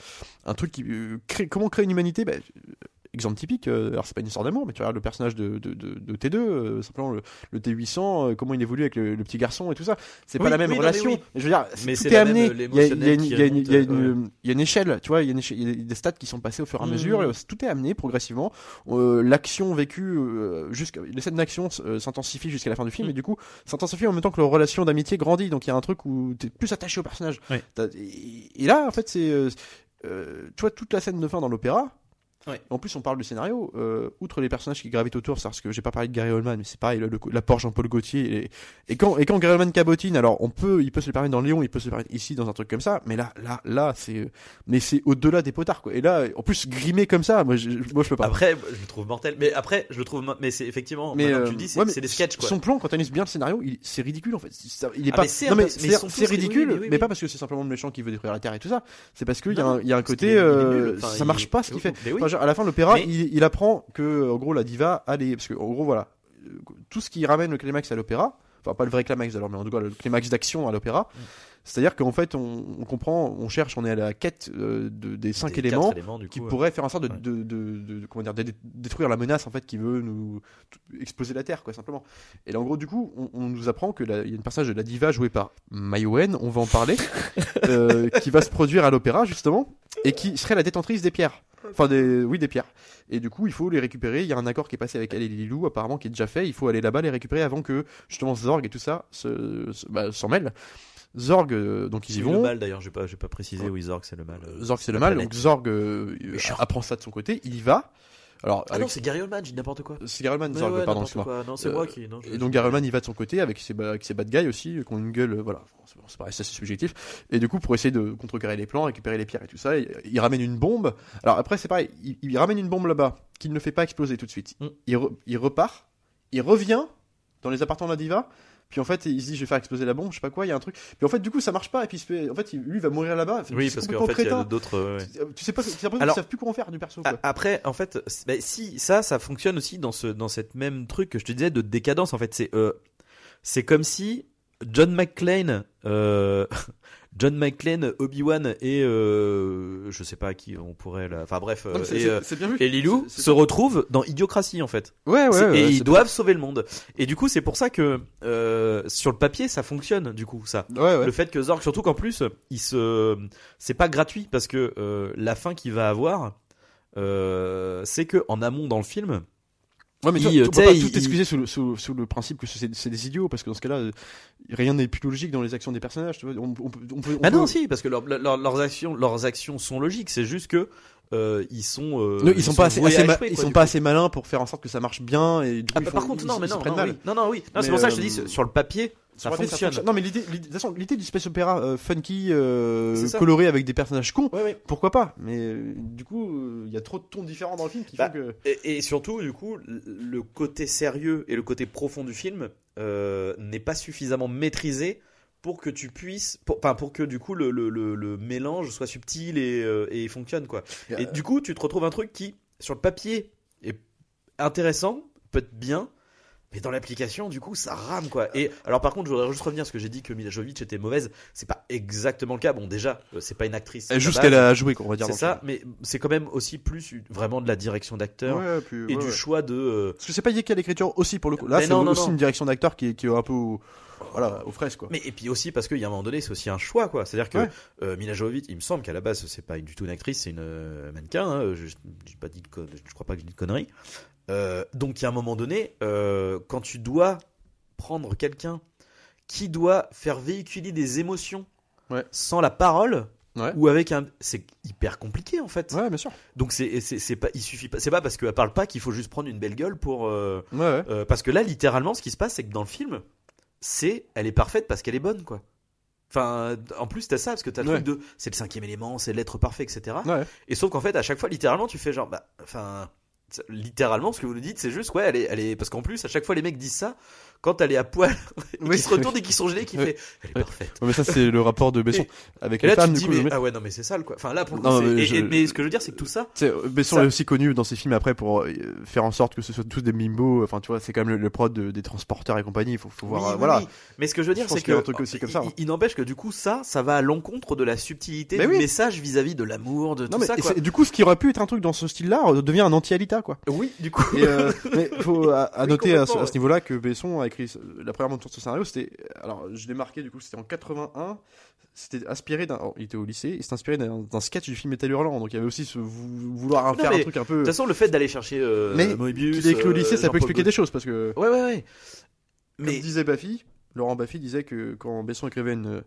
un truc qui euh, crée, comment créer une humanité, bah, exemple typique, euh, alors c'est pas une histoire d'amour, mais tu regardes le personnage de, de, de, de T2, euh, simplement le, le T800, euh, comment il évolue avec le, le petit garçon et tout ça, c'est Oui, pas la même oui, non, mais relation. oui. Mais je veux dire, Mais tout est amené. Il y a, une- échelle, tu vois, il y a, une échelle- il y a des stats qui sont passés au fur et à Mhm. mesure, tout est amené progressivement. Euh, L'action vécue, euh, jusqu'à les scènes d'action s'intensifient jusqu'à la fin du film, Mhm. et du coup, s'intensifie en même temps que leur relation d'amitié grandit. Donc il y a un truc où t'es plus attaché au personnage. Et, là, en fait, c'est, euh, tu vois, toute la scène de fin dans l'opéra. Ouais. En plus, on parle du scénario. euh, outre les personnages qui gravitent autour, c'est parce que j'ai pas parlé de Gary Oldman, mais c'est pareil, le, le- l'apport Jean-Paul Gaultier. Et, et quand et quand Gary Oldman cabotine, alors on peut, il peut se le permettre dans Léon, il peut se le permettre ici dans un truc comme ça, mais là, là, là, c'est, mais c'est au-delà des potards, quoi. Et là, en plus, grimé comme ça, moi, je, moi, je peux pas. Après, je le trouve mortel. Mais après, je le trouve. Mais c'est effectivement. mais euh, tu le dis, c'est ouais, des sketchs quoi. Son plan, quand tu analyses bien le scénario, il- c'est ridicule en fait. Ça- Il est Ah, pas. mais c'est ridicule, oui, oui, oui, mais pas parce que c'est simplement le méchant qui veut détruire la terre et tout ça. C'est parce qu'il y, a un- il y a un parce côté, euh, ça marche pas ce qu'il fait. À la fin, l'opéra, Mais- il, il apprend que, en gros, la diva allait, parce que en gros, voilà, tout ce qui ramène le climax à l'opéra, enfin pas le vrai climax alors, mais en tout cas le climax d'action à l'opéra. C'est-à-dire qu'en fait, on, on comprend, on cherche, on est à la quête euh, de, des cinq Des éléments qui ouais. pourrait faire en sorte de, Ouais. de, de- de- de- comment dire, détruire la menace en fait qui veut nous exploser la Terre quoi simplement. Et là en gros du coup on, on nous apprend que la- il y a une passage de la diva jouée par Mayowen, on va en parler, euh, qui va se produire à l'opéra justement et qui serait la détentrice des pierres. Enfin des oui des pierres. Et du coup il faut les récupérer. Il y a un accord qui est passé avec elle et Lilou apparemment qui est déjà fait. Il faut aller là-bas les récupérer avant que justement Zorg et tout ça se, se- bah, s'en mêlent. Zorg euh, donc ils y C'est vont. le mal d'ailleurs, j'ai pas, j'ai pas précisé. Oui, Zorg, c'est le mal. euh, Zorg c'est le mal, donc Zorg euh, apprend ça de son côté, il y va. Alors, Ah avec- non, c'est Gary Oldman, j'ai dit n'importe quoi. c'est Garelman, Ouais, Zorg, ouais, pardon, excuse-moi. Non, c'est Euh, moi qui. Non, je- Et donc Garelman il va de son côté avec ses, avec ses bad guys aussi, qui ont une gueule, voilà, c'est- c'est pareil, ça c'est subjectif. Et du coup, pour essayer de contrecarrer les plans, récupérer les pierres et tout ça, il, il ramène une bombe. Alors après, c'est pareil, il, il ramène une bombe là-bas, qu'il ne fait pas exploser tout de suite. Mm. Il, re- il repart, il revient dans les appartements de la diva. Puis en fait, il se dit, je vais faire exploser la bombe, je sais pas quoi, il y a un truc. Puis en fait, du coup, ça marche pas. Et puis, en fait, lui, il va mourir là-bas. Oui, parce qu'en fait, il y a d'autres. euh, ouais. Tu sais pas, Alors- savent plus quoi en faire du perso. Quoi. Après, en fait, bah, si ça, ça fonctionne aussi dans ce dans cette même truc que je te disais de décadence. En fait, c'est euh, c'est comme si John McClane, euh, John McClane, Obi Wan et euh, je sais pas à qui on pourrait là. Enfin bref, euh, Non, c'est- et, euh, bien vu. et Lilou se retrouvent dans Idiocratie en fait. Ouais, ouais, ouais, et ils doivent sauver le monde. Et du coup, c'est pour ça que euh, sur le papier, ça fonctionne. Du coup, ça. Ouais, ouais. Le fait que Zorg, surtout qu'en plus, il se, c'est pas gratuit parce que euh, la fin qu'il va avoir, euh, c'est que en amont dans le film, Ouais, mais tu il, euh, on peut pas t'sais, tout il- excuser sous le, sous, sous le principe que c'est c'est des idiots, parce que dans ce cas-là, euh, rien n'est plus logique dans les actions des personnages. Tu vois. On, on peut, on peut- on ah non, si, parce que leur- leur- leurs actions, leurs actions sont logiques. C'est juste que euh, ils sont, euh, Non, ils sont pas assez, voués assez à ma- échouer, ils quoi, sont pas coup. assez malins pour faire en sorte que ça marche bien. Et du coup, Ah, ils bah, font- par contre, ils- non, mais ils non, se prennent non, mal. oui. non, non, oui, non, c'est Mais, pour ça que je te dis sur le papier, ça fonctionne. Non, mais l'idée, du space opéra euh, funky, euh, coloré avec des personnages cons, Ouais, ouais. pourquoi pas? Mais euh, du coup, il y a trop de tons différents dans le film qui Bah, font que. Et, et surtout, du coup, le- côté sérieux et le côté profond du film n'est pas suffisamment maîtrisé pour que tu puisses, pour, enfin pour que du coup le, le, le, le mélange soit subtil et, et fonctionne quoi. Et du coup, tu te retrouves un truc qui, sur le papier, est intéressant, peut être bien. Mais dans l'application, du coup, ça rame quoi. Et alors, par contre, je voudrais juste revenir parce que j'ai dit que Mila Jovovich était mauvaise. C'est pas exactement le cas. Bon, déjà, euh, c'est pas une actrice. Elle la qu'elle a joué, quoi, on va dire. C'est ça, mais c'est quand même aussi plus vraiment de la direction d'acteur Ouais, et ouais, du ouais. choix de. euh, Parce que c'est pas lié qu'à l'écriture aussi pour le coup. Là, c'est aussi non. une direction d'acteur qui, est- qui est un peu voilà, aux fraises, quoi. Mais et puis aussi parce qu'il y a un moment donné, c'est aussi un choix, quoi. C'est-à-dire que Ouais. euh, Mila Jovovich, il me semble qu'à la base, c'est pas du tout une actrice, c'est une euh, mannequin. hein. Je, j'ai pas dit de con- je crois pas que j'ai dit de conneries. Euh, donc, il y a un moment donné, euh, quand tu dois prendre quelqu'un qui doit faire véhiculer des émotions Ouais. sans la parole Ouais. ou avec un, c'est hyper compliqué en fait. Ouais, bien sûr. Donc c'est c'est pas, il suffit pas, c'est pas parce qu'elle parle pas qu'il faut juste prendre une belle gueule pour. euh, Ouais, parce que là, littéralement, ce qui se passe, c'est que dans le film, c'est elle est parfaite parce qu'elle est bonne, quoi. Enfin, en plus, t'as ça, parce que t'as le Ouais. truc de c'est le cinquième élément, c'est l'être parfait, etc. Ouais. Et sauf qu'en fait, à chaque fois, littéralement, tu fais genre, bah, enfin, littéralement, ce que vous nous dites, c'est juste, ouais, elle est, elle est, parce qu'en plus, à chaque fois, les mecs disent ça quand elle est à poil, Oui. qui se retourne et qui sont gelés, qui Oui. fait, elle est Oui. parfaite. Mais ça, c'est le rapport de Besson Et- avec Et les là, femmes. tu te dis, coup, mais, mais- ah ouais, non, mais c'est sale, quoi. Enfin, là, pour coup, mais et- je- et- mais ce que je veux dire, c'est que tout ça, sais, Besson Ça- est aussi connu dans ses films après pour euh, faire en sorte que ce soit tous des mimbos. Enfin, tu vois, c'est quand même le, le prod de- des transporteurs et compagnie. Il faut, faut voir. Euh, voilà. Mais ce que je veux dire, c'est que un truc aussi comme ça, il- hein. Il, n'empêche que du coup, ça, ça va à l'encontre de la subtilité du message vis-à-vis de l'amour, de tout ça. Quoi. du coup, ce qui aurait pu être un truc dans ce style-là euh, devient un anti-Alita, quoi. Oui, du coup. Et euh, mais faut à, noter à ce niveau-là que Besson a écrit la première monture de ce scénario. C'était alors je l'ai marqué du coup, c'était en 81. C'était inspiré d'un. oh, il était au lycée. Il s'est inspiré d'un sketch du film Metal Hurlant. Donc il y avait aussi ce vou- vouloir Non, faire un truc un peu. De toute façon, le fait d'aller chercher euh, Mais Moebius, écrit au euh, lycée, ça peut Jean-Paul expliquer des choses parce que. Ouais, ouais, ouais. Comme Mais disait Baffy, Laurent Baffy disait que quand Besson écrivait une,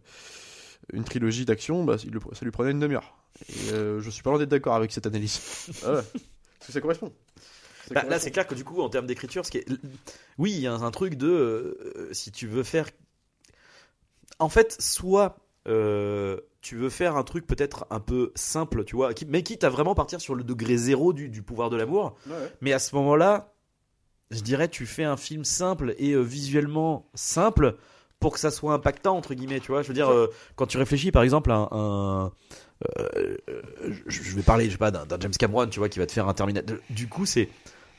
une trilogie d'action, bah, ça lui prenait une demi-heure. Et euh, je suis pas loin d'être d'accord avec cette analyse. Ouais. Parce que ça correspond? Là, c'est clair que du coup, en termes d'écriture, ce qui est... oui, il y a un truc de euh, si tu veux faire, en fait, soit euh, tu veux faire un truc peut-être un peu simple, tu vois, mais quitte à vraiment partir sur le degré zéro du, du pouvoir de l'amour. Ouais, ouais. Mais à ce moment-là, je dirais, tu fais un film simple et euh, visuellement simple pour que ça soit impactant entre guillemets, tu vois. Je veux dire, euh, quand tu réfléchis, par exemple, à un, un- euh, euh, je je vais parler, je sais pas, d'un d'un James Cameron, tu vois, qui va te faire un Terminator. Du coup, c'est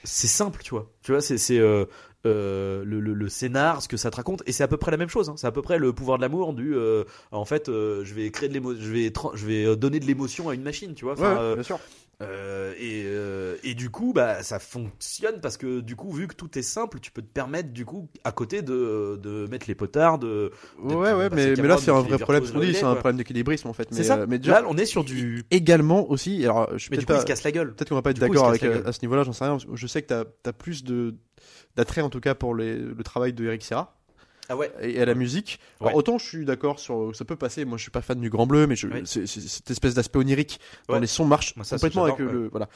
c'est simple, tu vois. Tu vois, c'est c'est euh, euh, le, le, le scénar, ce que ça te raconte, et c'est à peu près la même chose. hein. C'est à peu près le pouvoir de l'amour du. euh, en fait, je vais créer de je vais je vais donner de l'émotion à une machine, tu vois. Ouais, Enfin, ouais, bien sûr. Euh, et, euh, et du coup, bah, ça fonctionne parce que du coup, vu que tout est simple, tu peux te permettre du coup à côté de, de mettre les potards. De, Ouais, ouais, mais, là c'est un il vrai problème. virtuose Ce qu'on dit, il est, c'est un problème d'équilibrisme en fait. Mais, ça. euh, mais déjà, Là, on est sur du. également aussi. Alors, je Mais du coup, il pas- se casse la gueule. Peut-être qu'on va pas être il d'accord avec à, ce niveau-là, j'en sais rien. Je sais que t'as as plus de d'attrait en tout cas pour les, le travail de Eric Serra Ah ouais. et à la musique. Alors, autant je suis d'accord sur ça peut passer. Moi, je suis pas fan du Grand Bleu, mais je, cette espèce d'aspect onirique dans les sons marche Moi, ça, complètement avec le voilà.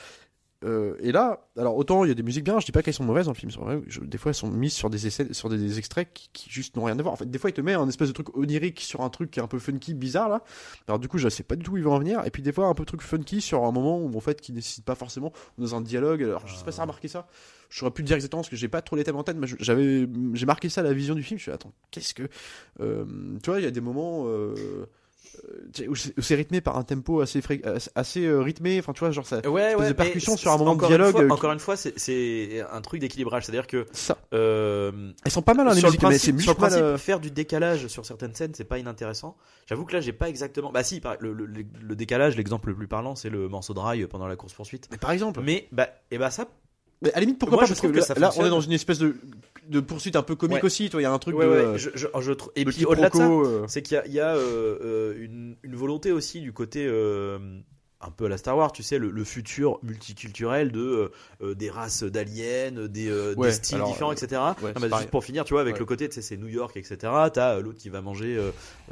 Euh, et là, alors autant il y a des musiques bien, je dis pas qu'elles sont mauvaises dans le film, vrai, des fois elles sont mises sur des essais, sur des, extraits qui, juste n'ont rien à voir. En fait, des fois il te met un espèce de truc onirique sur un truc qui est un peu funky, bizarre là. Alors du coup, je sais pas du tout où ils vont en venir. Et puis des fois un peu truc funky sur un moment où en fait qui nécessite pas forcément dans un dialogue. Alors je sais pas si remarqué ça. Je saurais plus dire exactement parce que j'ai pas trop les thèmes en tête, mais j'avais j'ai marqué ça à la vision du film. Je suis attends, qu'est-ce que euh, tu vois, il y a des moments. Euh, euh, c'est c'est rythmé par un tempo assez euh, rythmé enfin tu vois genre ça Ouais, espèce ouais. de percussion sur un moment de une dialogue, fois- euh, Encore une fois, c'est- c'est un truc d'équilibrage. C'est-à-dire que. ça euh, elles sont pas mal hein, les sur le musiques mais c'est musique mal euh, faire du décalage sur certaines scènes, c'est pas inintéressant. J'avoue que là, j'ai pas exactement. Bah si, par- le, le- le décalage, l'exemple le plus parlant, c'est le morceau de rail pendant la course poursuite. mais par exemple Mais bah, et bah ça, mais à la limite pourquoi Moi, pas parce que, là, là, on est dans une espèce de, de poursuite un peu comique Ouais. aussi toi il y a un truc ouais, de, ouais, je, je, je trouve. Et de puis au-delà de ça, euh, c'est qu'il y a, il y a, euh, euh, une, une volonté aussi du côté un peu à la Star Wars, tu sais, le, le futur multiculturel de euh, euh, des races d'aliens, des, euh, des styles alors, différents, etc. ouais, Non, c'est mais juste pour finir, tu vois, avec Ouais. le côté, tu sais, c'est New York, etc. T'as l'autre qui va manger,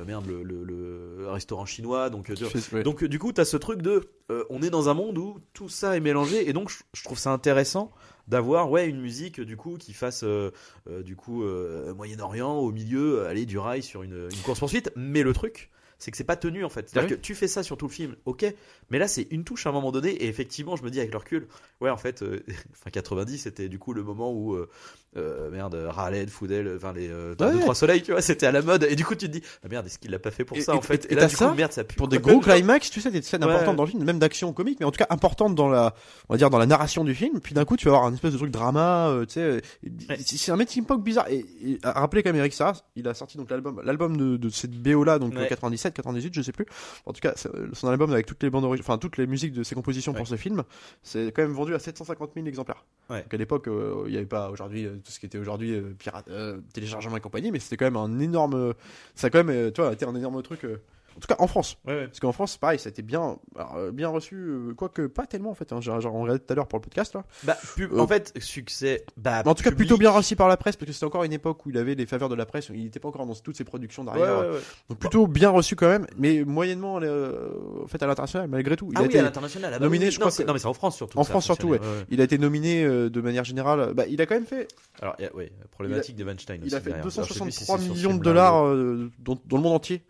merde, le, le- le restaurant chinois, donc. tu donc du coup, tu as ce truc de, on est dans un monde où tout ça est mélangé, et donc je, trouve ça intéressant d'avoir ouais une musique du coup qui fasse euh, euh, du coup euh, Moyen-Orient au milieu, aller du rail sur une, une course poursuite. Mais le truc, c'est que c'est pas tenu en fait. C'est-à-dire Ah que tu fais ça sur tout le film, ok, mais là c'est une touche à un moment donné, et effectivement, je me dis avec le recul, ouais, en fait, euh, fin 90, c'était du coup le moment où euh, euh, merde, Raleigh, Foudel, enfin les euh, Ouais. deux trois soleils, tu vois, c'était à la mode, et du coup tu te dis, ah merde, est-ce qu'il l'a pas fait pour Et- ça et- en fait? et Et là du ça coup, merde, ça pue. pour des gros climax, tu sais, des scènes Ouais. importantes dans le film, même d'action comique, mais en tout cas importantes dans la, on va dire dans la narration du film. Puis d'un coup, tu vas avoir un espèce de truc drama, euh, tu sais, Ouais. c'est un melting pot bizarre. Et, rappeler quand même Eric il a sorti donc l'album, l'album de, de cette BO là, donc Ouais. 97, 98, je sais plus. En tout cas, son album avec toutes les bandes, enfin toutes les musiques de ses compositions Ouais. pour ce film, c'est quand même vendu à 750 000 exemplaires. Ouais. Donc à l'époque, euh, il n'y avait pas aujourd'hui euh, tout ce qui était aujourd'hui euh, pirate, téléchargement et compagnie, mais c'était quand même un énorme, ça a quand même, tu vois, été un énorme truc. En tout cas, en France. Ouais, ouais. Parce qu'en France, pareil, ça a été bien, alors, euh, bien reçu, euh, quoique pas tellement en fait. Hein, j'ai j'ai regardé tout à l'heure pour le podcast là. Bah, pub- Euh, en fait, succès. Bah, en tout cas, plutôt bien reçu par la presse parce que c'était encore une époque où il avait les faveurs de la presse. Il n'était pas encore dans toutes ses productions derrière. ouais. Donc plutôt bien reçu quand même, mais moyennement euh, en fait à l'international malgré tout. Il Ah a oui, été, à l'international. ah bah nominé, oui, je non, crois que- Non, mais c'est en France surtout. En France surtout, il a été nominé de manière générale. Bah, il a quand même fait. Alors, a- ouais, problématique de Weinstein Il aussi a fait derrière. Alors, je sais plus si 263 c'est sur ce millions de dollars dans le monde entier,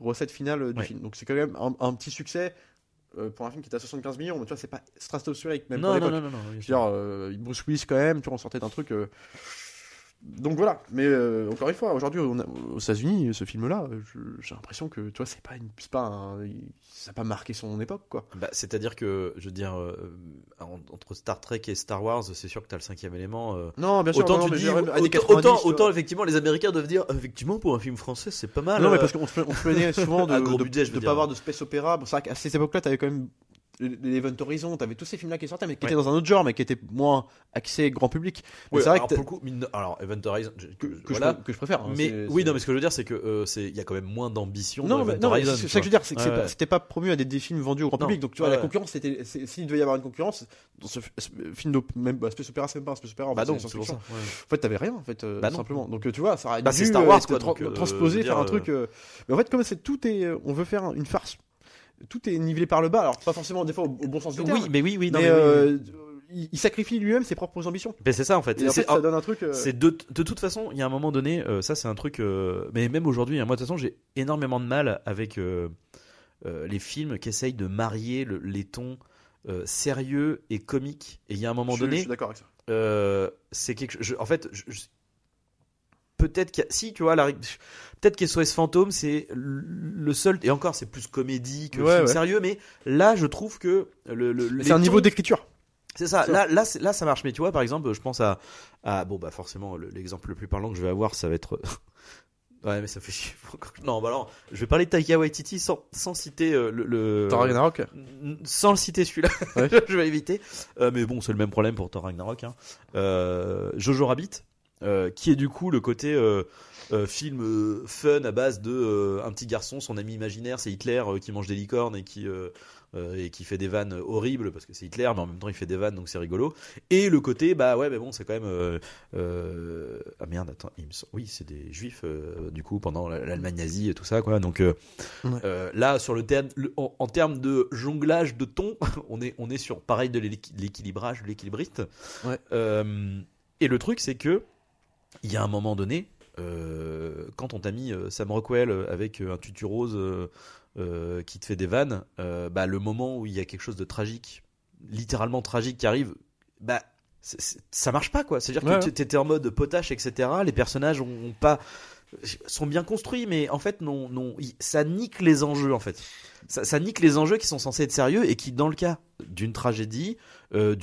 recette finale euh, du Ouais. film. Donc c'est quand même un, un petit succès euh, pour un film qui était à 75 millions. Mais tu vois, c'est pas stratosphérique même Non, pour non, l'époque. non, non, non. Je veux sûr. dire, euh, Bruce Willis quand même, tu vois, on sortait d'un truc. euh, donc voilà, mais euh, encore une fois, aujourd'hui on a- aux États-Unis, ce film-là, j'ai l'impression que tu vois, c'est pas, une, c'est pas un- ça n'a pas marqué son époque quoi. Bah, c'est-à-dire que, je veux dire, euh, en- entre Star Trek et Star Wars, c'est sûr que t'as le cinquième élément. euh, Non, bien sûr, autant non, tu dis, autant, années autant, 90, tu vois. autant, effectivement les Américains doivent dire, effectivement pour un film français c'est pas mal. Non, mais parce qu'on se, plaignait souvent de de- budget, je de veux pas avoir de space opéra. Bon, c'est vrai qu'à cette époque-là, t'avais quand même l'Event Horizon, t'avais tous ces films-là qui sortaient, mais qui Ouais. étaient dans un autre genre, mais qui étaient moins axés grand public. C'est vrai alors, que, pour le coup, mine alors Event Horizon, que, que voilà. je, pr- que je préfère. hein, mais oui, non, mais ce que je veux dire, c'est que euh, c'est, il y a quand même moins d'ambition. Non, dans Event non, Horizon, c'est ça que je veux dire, c'est que Ouais, c'était pas promu à des, des films vendus au grand Non. public. Donc tu vois, la concurrence, c'était, s'il devait y avoir une concurrence, dans ce, film de même bah, space opéra, c'est même pas un space opéra. en Bah fait, non, c'est pour ça. En fait, t'avais rien, en fait, euh, Bah simplement. Donc euh, tu vois, ça aurait Bah, dû c'est Star Wars, être quoi, tra- donc, transposé, je veux faire un truc. Mais en fait, comme c'est tout est, on veut faire une farce. Tout est nivelé par le bas. Alors pas forcément des fois au, au bon sens du terme. Oui, mais oui, oui, non, mais, mais oui, oui. euh, il, sacrifie lui-même ses propres ambitions. Mais c'est ça en fait. Et en fait, ça donne un truc. euh, C'est de, de toute façon, il y a un moment donné, euh, ça c'est un truc, euh, mais même aujourd'hui, hein, moi de toute façon j'ai énormément de mal avec les films qui essayent de marier le- les tons sérieux et comiques. Et il y a un moment je, je donné, suis d'accord avec ça. c'est quelque chose. je- En fait, je- je- peut-être qu'il y a, si tu vois, la, peut-être qu'SOS Fantôme c'est le seul et encore c'est plus comédie que Ouais, film ouais. sérieux, mais là je trouve que le, le C'est un niveau d'écriture. c'est ça. Là, là, là, ça marche. Mais tu vois, par exemple, je pense à, à bon, bah forcément, le- l'exemple le plus parlant que je vais avoir, ça va être. ouais, mais ça fait chier. Non, bah alors, je vais parler de Taika Waititi sans, sans citer euh, le. le- Thor Ragnarok? Sans le citer celui-là, Ouais. je vais éviter. Euh, mais bon, c'est le même problème pour Thor Ragnarok. Hein. Euh, Jojo Rabbit, euh, qui est du coup le côté euh, euh, film fun à base de un petit garçon, son ami imaginaire, c'est Hitler qui mange des licornes et qui et qui fait des vannes horribles parce que c'est Hitler, mais en même temps il fait des vannes donc c'est rigolo. Et le côté bah ouais, mais bon, c'est quand même ah merde, attends, il me semble- oui, c'est des juifs du coup pendant la- l'Allemagne nazie et tout ça quoi. Donc Ouais. là sur le terme en, en termes de jonglage de ton, on est on est sur pareil de l'équi- l'équilibrage, de l'équilibriste. Ouais. Et le truc c'est que il y a un moment donné, euh, quand on t'a mis euh, Sam Rockwell euh, avec un tutu rose euh, qui te fait des vannes, bah, le moment où il y a quelque chose de tragique, littéralement tragique qui arrive, bah ça marche pas quoi. C'est-à-dire Ouais, que t'étais en mode potache, etc. Les personnages ont, ont pas sont bien construits, mais en fait non, non, ça nique les enjeux en fait. Ça, ça nique les enjeux qui sont censés être sérieux et qui, dans le cas d'une tragédie, euh,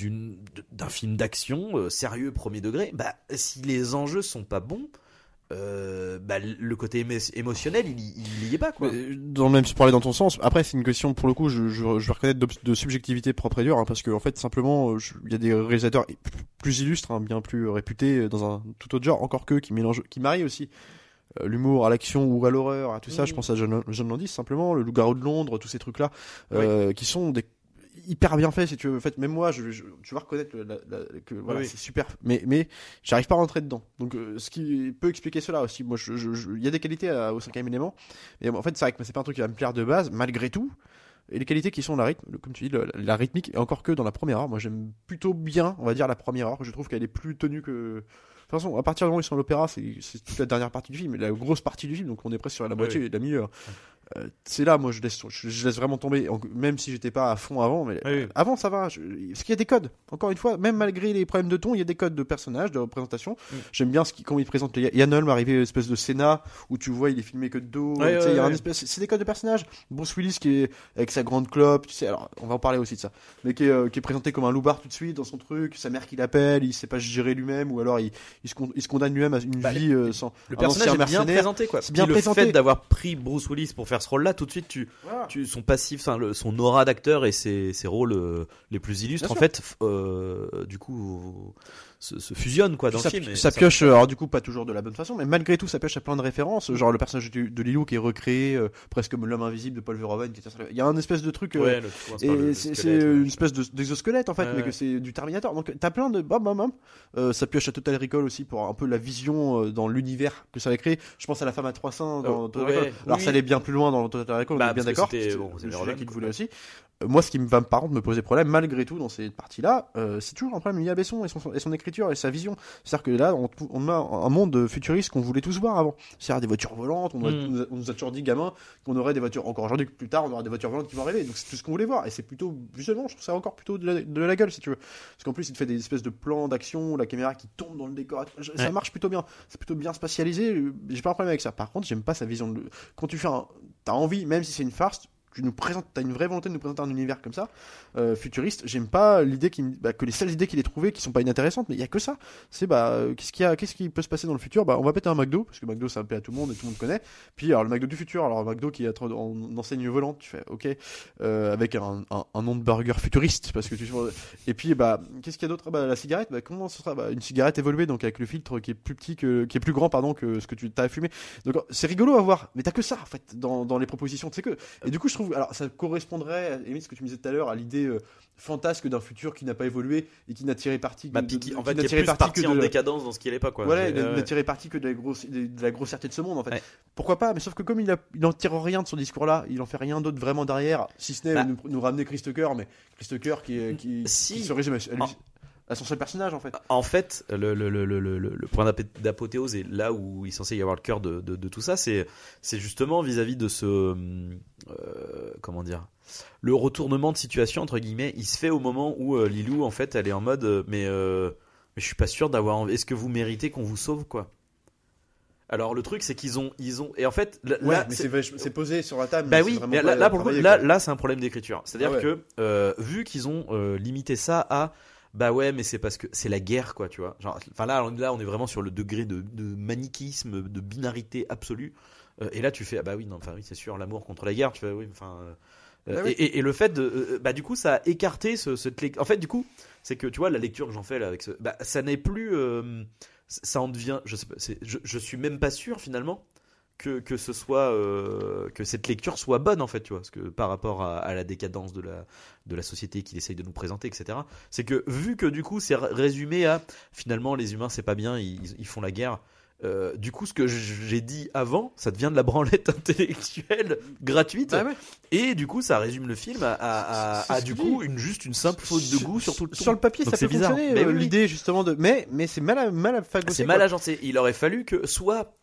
d'un film d'action euh, sérieux premier degré, bah si les enjeux sont pas bons, euh, bah, le côté émo- émotionnel il, y- il y est pas quoi. Dans le même pour aller dans ton sens. Après, c'est une question pour le coup, je, je, je vais reconnaître de, de subjectivité propre et dure, hein, parce que en fait, simplement, il y a des réalisateurs plus illustres, hein, bien plus réputés dans un tout autre genre, encore que qui mélangent, qui marient aussi l'humour à l'action ou à l'horreur, à tout ça. Je pense à John, John Landis simplement, le Loup-garou de Londres, tous ces trucs-là, euh, qui sont des hyper bien faits si tu veux. En fait, même moi, je, je- tu vas reconnaître le- la- la- que voilà, Oui, c'est super, mais mais j'arrive pas à rentrer dedans. Donc, euh, ce qui peut expliquer cela aussi. Moi, je- je- je- il y a des qualités à- au cinquième élément, et en fait, c'est vrai que c'est pas un truc qui va me plaire de base, malgré tout. Et les qualités qui sont la rythme, comme tu dis, la rythmique, et encore que dans la première heure, moi j'aime plutôt bien, on va dire, la première heure, je trouve qu'elle est plus tenue que. De toute façon, à partir du moment où ils sont à l'opéra, c'est toute la dernière partie du film, la grosse partie du film, donc on est presque sur la moitié oui. la milieu. Euh, c'est là, moi je laisse, je, je laisse vraiment tomber, en- même si j'étais pas à fond avant, mais Oui, oui. avant ça va. Je, parce qu'il y a des codes, encore une fois, même malgré les problèmes de ton, il y a des codes de personnages, de représentation. Mm. J'aime bien ce qui, comment il présente Yann Holm, arrivé une espèce de Sénat où tu vois, il est filmé que de dos. C'est des codes de personnages. Bruce Willis qui est avec sa grande clope, tu sais, alors on va en parler aussi de ça, mais qui est, euh, qui est présenté comme un loupard tout de suite dans son truc, sa mère qui l'appelle, il sait pas gérer lui-même, ou alors il, il, se, con- il se condamne lui-même à une Bah, vie euh, sans. Le personnage est bien présenté quoi. C'est bien Puis présenté. Le fait d'avoir pris Bruce Willis pour faire ce rôle-là, tout de suite tu, Voilà. tu son passif, enfin le- son aura d'acteur et ses, ses rôles euh, les plus illustres Bien en fait, euh, du coup se, se fusionnent quoi dans ça, le film. et ça pioche, alors du coup pas toujours de la bonne façon, mais malgré tout ça pioche à plein de références, genre le personnage de, de Lilou qui est recréé, euh, presque comme l'homme invisible de Paul Verhoeven, qui il y a un espèce de truc, euh, Ouais, c'est une espèce de- d'exosquelette en fait, Ouais, mais ouais. que c'est du Terminator, donc t'as plein de bam bam bam, Euh, ça pioche à Total Recall aussi pour un peu la vision euh, dans l'univers que ça va créer, je pense à la femme à 300 dans Oh, Total ouais, Recall, alors oui. ça allait bien plus loin dans Total Recall, on Bah, est bien parce que d'accord, c'était- c'est bon, quoi. voulait aussi, Moi, ce qui me va par contre me poser problème, malgré tout, dans cette partie-là, euh, c'est toujours un problème lié à Besson et son, et son écriture et sa vision. C'est-à-dire que là, on, on a un monde futuriste qu'on voulait tous voir avant. C'est-à-dire des voitures volantes, on, Mm. on nous a, on nous a toujours dit, gamin, qu'on aurait des voitures, encore aujourd'hui, plus tard, on aura des voitures volantes qui vont arriver. Donc c'est tout ce qu'on voulait voir. Et c'est plutôt, visuellement, je trouve ça encore plutôt de la, de la gueule, si tu veux. Parce qu'en plus, il te fait des espèces de plans d'action, la caméra qui tombe dans le décor. Ça Ouais. marche plutôt bien. C'est plutôt bien spatialisé. J'ai pas un problème avec ça. Par contre, j'aime pas sa vision de. Quand tu fais un. T'as envie, même si c'est une farce, tu nous présentes, t'as une vraie volonté de nous présenter un univers comme ça, euh, futuriste. J'aime pas l'idée qu'il, bah, que les seules idées qu'il ait trouvées qui sont pas inintéressantes, mais il y a que ça. C'est bah, euh, qu'est-ce qu'il qu'est-ce qui peut se passer dans le futur? Bah, on va péter un McDo parce que McDo ça plaît à tout le monde et tout le monde connaît. Puis alors le McDo du futur, alors McDo qui est en, en enseigne volante, tu fais OK, euh, avec un, un, un nom de burger futuriste parce que tu et puis bah qu'est-ce qu'il y a d'autre? Ah, Bah la cigarette, bah comment ce sera? Bah une cigarette évoluée donc avec le filtre qui est plus petit que, qui est plus grand pardon que ce que tu t'as fumé. Donc c'est rigolo à voir, mais t'as que ça en fait dans, les propositions, tu sais que. Et du coup alors ça correspondrait limite, ce que tu me disais tout à l'heure à l'idée euh, fantasque d'un futur qui n'a pas évolué et qui n'a tiré parti que Bah, de- qui- de- en qui fait, n'a tiré parti parti que en de- décadence dans ce qu'il pas, quoi. voilà, il euh, n'a tiré parti que de la, grosse, de, de la grossièreté de ce monde en fait. Ouais. Pourquoi pas Mais sauf que comme il, a, il en tire rien de son discours-là, il en fait rien d'autre vraiment derrière, si ce n'est Bah. nous, nous ramener Chris Tucker, mais Chris Tucker qui, est- qui, Si. qui se résume à, à lui- En- à son seul personnage en fait. En fait, le, le, le, le, le, le point d'apothéose et là où il est censé y avoir le cœur de, de, de tout ça, c'est c'est justement vis-à-vis de ce euh, comment dire le retournement de situation entre guillemets. Il se fait au moment où euh, Lilou en fait elle est en mode euh, mais euh, mais je suis pas sûr d'avoir. envie- Est-ce que vous méritez qu'on vous sauve quoi? Alors le truc c'est qu'ils ont ils ont et en fait là, Ouais, là, mais c'est- posé sur la table. bah oui, mais là, là, pour le coup, travaillé, là, quoi. là c'est un problème d'écriture. C'est-à-dire Ah ouais. que euh, vu qu'ils ont euh, limité ça à bah ouais, mais c'est parce que c'est la guerre, quoi, tu vois. Genre, enfin là, on- là, on est vraiment sur le degré de, de manichéisme, de binarité absolue. Euh, et là, tu fais ah bah oui, non, enfin oui, c'est sûr, l'amour contre la guerre. Tu fais oui, enfin. euh, Ah oui. et, et- et le fait de, euh, bah du coup, ça a écarté ce, cette En fait, du coup, c'est que tu vois la lecture que j'en fais là avec ce, bah ça n'est plus, euh, ça en devient, je sais pas, je, je suis même pas sûr finalement que, que ce soit euh, que cette lecture soit bonne en fait tu vois parce que par rapport à, à la décadence de la de la société qu'il essaye de nous présenter etc c'est que vu que du coup c'est résumé à finalement les humains c'est pas bien ils, ils font la guerre euh, du coup ce que j'ai dit avant ça devient de la branlette intellectuelle gratuite Bah ouais. et du coup ça résume le film à, à, du coup une juste une simple faute de goût sur tout le Sur le papier, Donc ça peut bizarre. fonctionner. Mais euh. L'idée justement de, mais mais c'est mal à mal à phagocyter, C'est mal agencé. Il aurait fallu que soit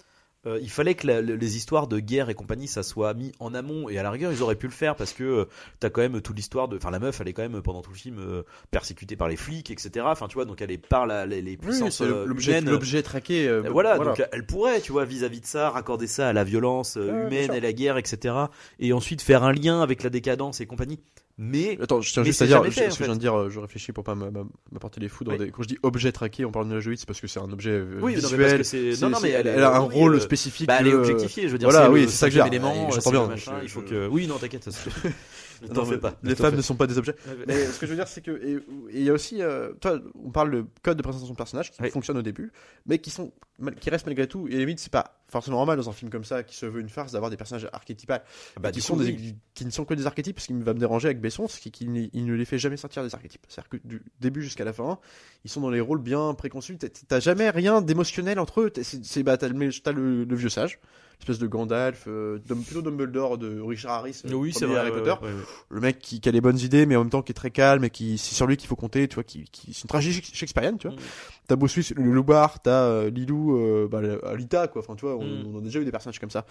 euh, il fallait que la- le- les histoires de guerre et compagnie ça soit mis en amont et à la rigueur ils auraient pu le faire parce que euh, t'as quand même toute l'histoire de enfin la meuf elle est quand même pendant tout le film euh, persécutée par les flics etc enfin tu vois donc elle est par la, les, les puissances euh, l'objet l'objet traqué. euh, Euh, voilà, donc elle pourrait, tu vois, vis-à-vis de ça, raccorder ça à la violence humaine et la guerre, etc. Et ensuite faire un lien avec la décadence et compagnie. Mais Attends, je tiens juste à dire, je- fait, ce que je viens de dire, euh, je réfléchis pour pas m'a- m'a- m'apporter les. Oui. des- Quand je dis objet traqué, on parle de la joïde, c'est parce que c'est un objet euh, oui, non, mais parce visuel. que c'est c'est- non, non, mais elle, elle a un oui, rôle euh, spécifique. Bah, elle est objectifiée, je veux dire. voilà, oui, c'est ça que je dire. élément, bien, machin, je- il faut je- que. Oui, non, t'inquiète. Ne t'en fais pas. Les femmes ne sont pas des objets. Mais ce que je veux dire, c'est que il y a aussi, euh, toi, on parle de code de présentation de personnage qui Oui. fonctionne au début, mais qui sont, qui restent malgré tout. Et limite, c'est pas forcément normal dans un film comme ça qui se veut une farce d'avoir des personnages archétypales Bah, qui du sont coup, des- oui. qui ne sont que des archétypes. Ce qui va me déranger avec Besson, c'est qu'il il ne les fait jamais sortir des archétypes. C'est-à-dire que du début jusqu'à la fin, ils sont dans les rôles bien préconçus. T'as- jamais rien d'émotionnel entre eux. T'as- bah, t'as le, t'as le- le vieux sage, espèce de Gandalf, euh, plutôt Dumbledore de Richard Harris. euh, Oui, c'est premier vrai. Harry Potter ouais, ouais, ouais. le mec qui, qui a les bonnes idées mais en même temps qui est très calme et qui c'est sur lui qu'il faut compter tu vois qui, qui c'est une tragédie shakespearienne tu vois Mm. t'as Bossuis le Loubard t'as euh, Lilou euh, bah, Alita quoi enfin tu vois on, Mm. on a déjà eu des personnages comme ça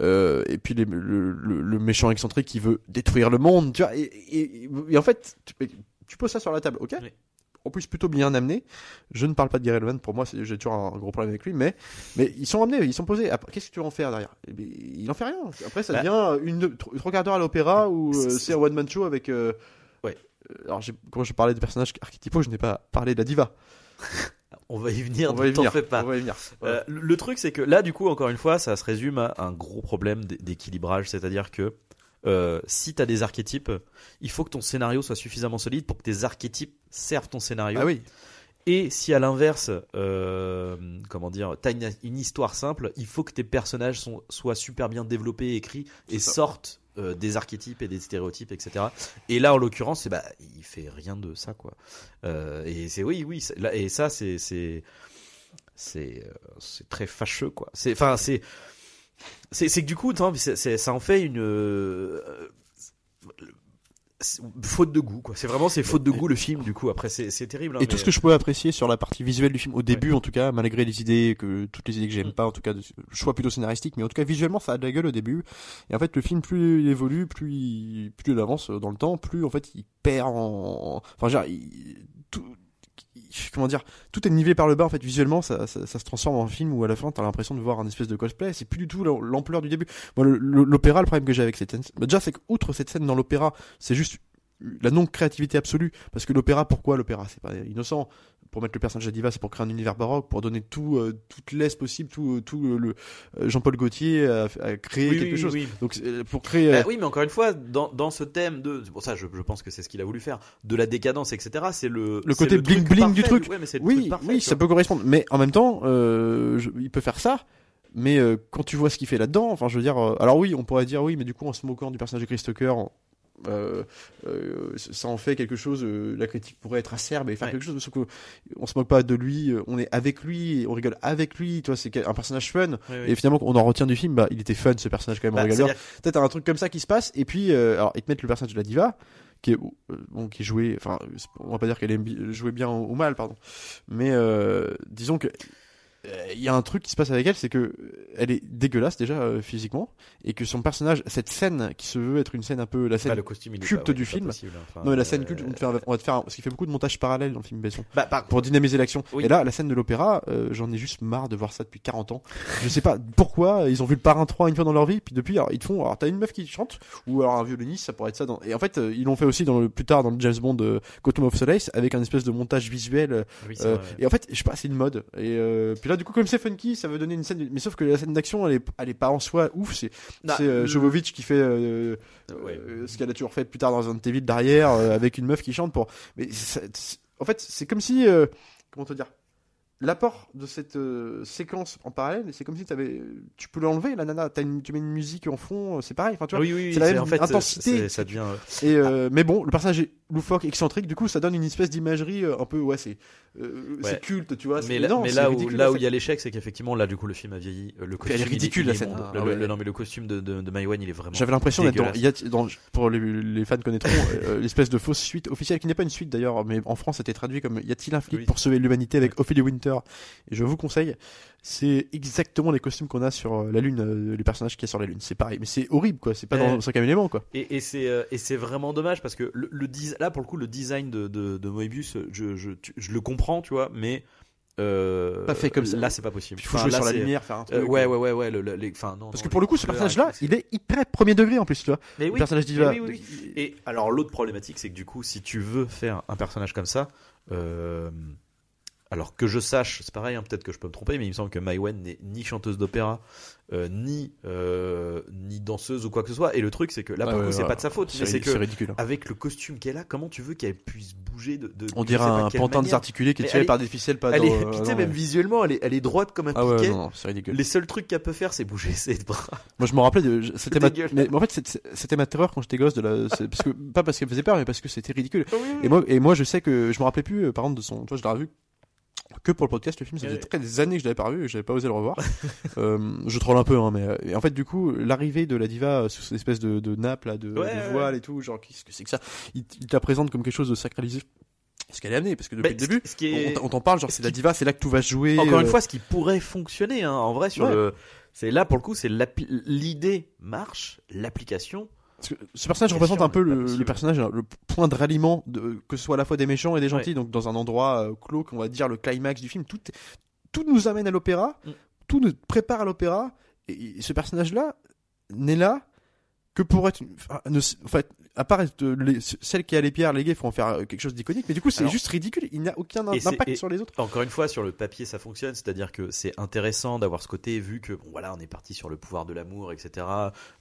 et puis les- le, le, le méchant excentrique qui veut détruire le monde tu vois et, et, et en fait tu, tu poses ça sur la table ok? Oui. En plus plutôt bien amené je ne parle pas de Gary Oldman pour moi j'ai toujours un, gros problème avec lui mais mais ils sont amenés ils sont posés qu'est-ce que tu veux en faire derrière? Eh bien, il en fait rien après ça Bah. devient une trois quarts d'heure à l'opéra où euh, C'est- un one man show avec euh, Ouais. euh, alors quand je parlais de personnages archétypaux je n'ai pas parlé de la diva On va y venir. ne t'en fais pas. on va y venir Euh, le truc, c'est que là, du coup, encore une fois, ça se résume à un gros problème d'équilibrage. C'est-à-dire que euh, si tu as des archétypes, il faut que ton scénario soit suffisamment solide pour que tes archétypes servent ton scénario. ah oui Et si à l'inverse, euh, comment dire, t'as une, une histoire simple, il faut que tes personnages sont, soient super bien développés, écrits et ça. sortent euh, des archétypes et des stéréotypes, etc. Et là, en l'occurrence, c'est bah, il fait rien de ça, quoi. Euh, et c'est oui, oui, là, et ça, c'est c'est très fâcheux, quoi. C'est enfin c'est c'est que du coup, c'est- c'est- ça en fait une euh, faute de goût quoi. C'est vraiment c'est faute de goût le film du coup. Après c'est terrible. hein, Et tout ce que je pouvais apprécier sur la partie visuelle du film, au début en tout cas, malgré les idées que toutes les idées que j'aime Mm. pas, en tout cas, de choix plutôt scénaristique, mais en tout cas visuellement ça a de la gueule au début. Et en fait le film plus il évolue, plus il, plus il avance dans le temps, plus en fait il perd en, enfin genre il- tout, comment dire, tout est nivelé par le bas en fait visuellement, ça, ça, se transforme en film où à la fin t'as l'impression de voir un espèce de cosplay. C'est plus du tout l'am- l'ampleur du début. Moi l'opéra, le problème que j'ai avec cette scène, bah, déjà c'est qu'outre cette scène dans l'opéra, c'est juste la non-créativité absolue. Parce que l'opéra, pourquoi l'opéra? C'est pas innocent. Pour mettre le personnage de diva, c'est pour créer un univers baroque, pour donner tout, euh, toute l'aise possible, tout, tout le, le- euh, Jean-Paul Gaultier a, a créé Oui, quelque oui, chose. oui. Donc pour créer. euh, Bah oui, mais encore une fois, dans, dans ce thème de, c'est pour ça, je, je pense que c'est ce qu'il a voulu faire, de la décadence, etc. C'est le Le côté truc bling-bling du truc. Ouais, mais c'est le oui, truc parfait, oui, ça peut correspondre. Mais en même temps, euh, je- il peut faire ça. Mais euh, quand tu vois ce qu'il fait là-dedans, enfin, je veux dire, euh, alors oui, on pourrait dire oui, mais du coup, en se moquant du personnage de Chris Tucker, euh, euh, ça en fait quelque chose. euh, la critique pourrait être acerbe et faire Ouais. quelque chose. Sauf que on se moque pas de lui, on est avec lui, et on rigole avec lui. Tu vois, c'est un personnage fun. Oui, oui. Et finalement, on en retient du film, bah, il était fun ce personnage quand même. Bah, Peut-être un truc comme ça qui se passe. Et puis, alors, ils te mettent le personnage de la diva, qui est, bon, qui joué, enfin, on va pas dire qu'elle jouée bien ou, ou mal, pardon. Mais, disons que, il y a un truc qui se passe avec elle, c'est que euh, elle est dégueulasse déjà euh, physiquement, et que son personnage, cette scène qui se veut être une scène un peu la scène Bah, le costume culte pas- ouais, du film. possible, enfin, non mais la scène euh, culte, on, te fait un- on va te faire un- parce qu'il fait beaucoup de montage parallèle dans le film Besson Bah, par- pour dynamiser l'action. Oui. Et là, la scène de l'opéra, euh, j'en ai juste marre de voir ça depuis 40 ans. Je sais pas pourquoi, ils ont vu le parrain 3 une fois dans leur vie, puis depuis, alors, ils te font, alors t'as une meuf qui chante, ou alors un violoniste, ça pourrait être ça dans... Et en fait, euh, ils l'ont fait aussi dans le, plus tard dans le James Bond euh, Quantum of Solace, avec un espèce de montage visuel. euh, oui, euh, ouais. et en fait, je sais pas, c'est une mode. Et euh, puis là, du coup, comme c'est funky, ça veut donner une scène, mais sauf que la scène d'action, elle est, elle est pas en soi ouf, c'est, c'est euh, Jovovich qui fait, euh, Ouais. euh, ce qu'elle a toujours fait plus tard dans un Evil derrière, euh, avec une meuf qui chante pour. Mais ça- en fait, c'est comme si, comment te dire, l'apport de cette séquence en parallèle, c'est comme si t'avais, tu peux l'enlever, la nana, une, tu mets une musique en fond, c'est pareil. Enfin, tu vois. oui, oui, c'est la même en fait, intensité. Ça devient. Et mais bon, le personnage est loufoque, excentrique, du coup, ça donne une espèce d'imagerie euh, un peu, ouais, c'est, euh, Ouais. culte, tu vois. Mais, là, non, mais où, là où il y a l'échec, c'est qu'effectivement, là, du coup, le film a vieilli. Euh, Le est costume, il ridicule, il est la scène, Ah le- ouais. le- non, mais le costume de, de, de Maïwan, il est vraiment. J'avais l'impression d'être dans, y a- dans- pour les, les fans connaîtront euh, l'espèce de fausse suite officielle qui n'est pas une suite d'ailleurs, mais en France c'était traduit comme y a-t-il un flic Oui. pour sauver l'humanité avec Ophélie Winter? Et je vous conseille, c'est exactement les costumes qu'on a sur euh, la lune, euh, les personnages qu'il y a sur la lune. C'est pareil, mais c'est horrible quoi. C'est pas dans le cinquième élément quoi. Et, et c'est euh, et c'est vraiment dommage parce que le, le dis- là pour le coup le design de, de, de Moebius je, je, tu- je le comprends tu vois mais euh, Pas fait comme ça. là c'est pas possible Il faut Enfin, jouer là, sur la lumière, faire un truc. Euh, ouais ouais ouais ouais le, le- les, enfin non Parce non, que pour le coup, ce personnage-là, il est hyper premier degré en plus, tu vois. Mais Le oui, personnage d'Iva. oui, oui, oui. Et alors l'autre problématique, c'est que du coup, si tu veux faire un personnage comme ça, euh, alors que je sache, c'est pareil, hein, peut-être que je peux me tromper, mais il me semble que Mai Wen n'est ni chanteuse d'opéra, euh, ni euh, ni danseuse ou quoi que ce soit. Et le truc, c'est que là, ouais, c'est ouais. pas de sa faute, mais c'est que ridicule. avec le costume qu'elle a, comment tu veux qu'elle puisse bouger de, de On dirait un pantin désarticulé qui est tiré est- par des ficelles pas Elle est, euh, non, même visuellement, elle est, elle est droite comme un Ah ouais, piquet. non, non, c'est ridicule. Les seuls trucs qu'elle peut faire, c'est bouger ses bras. Moi, je me rappelais c'était ma, mais en fait, c'était ma terreur quand j'étais gosse de la, parce que, pas parce qu'elle faisait peur, mais parce que c'était ridicule. Et moi, et moi, je sais que je me rappelais plus, euh, par exemple, de son, tu vois, je l'ai revu que pour le podcast, le film, ça faisait Ouais. très des années que je l'avais pas revu et j'avais pas osé le revoir. euh, je troll un peu, hein, mais, euh, et en fait, du coup, l'arrivée de la diva euh, sous cette espèce de, de nappe, là, de, Ouais, de ouais, voile et tout, genre, qu'est-ce que c'est que ça? Il, il te la présente comme quelque chose de sacralisé. Ce qu'elle est amenée, parce que depuis Mais le début, ce qui est- on, t'en parle, genre, ce c'est la diva, c'est là que tout va se jouer. Encore une euh, fois, ce qui pourrait fonctionner, hein, en vrai, sur Ouais. le, c'est là pour le coup, c'est l'idée marche, l'application. Parce que ce personnage représente un peu le, personnage, le point de ralliement, de, que ce soit à la fois des méchants et des gentils, donc dans un endroit euh, clos, qu'on va dire le climax du film. Tout, tout nous amène à l'opéra, Mm. tout nous prépare à l'opéra, et, et ce personnage-là n'est là que pour être, une- enfin, ne- en fait, à part euh, les- celle qui a les pierres léguées, faut en faire euh, quelque chose d'iconique, mais du coup c'est juste ridicule, il n'y a aucun impact sur les autres. Encore une fois, sur le papier, ça fonctionne, c'est-à-dire que c'est intéressant d'avoir ce côté, vu que, bon, voilà, on est parti sur le pouvoir de l'amour, etc.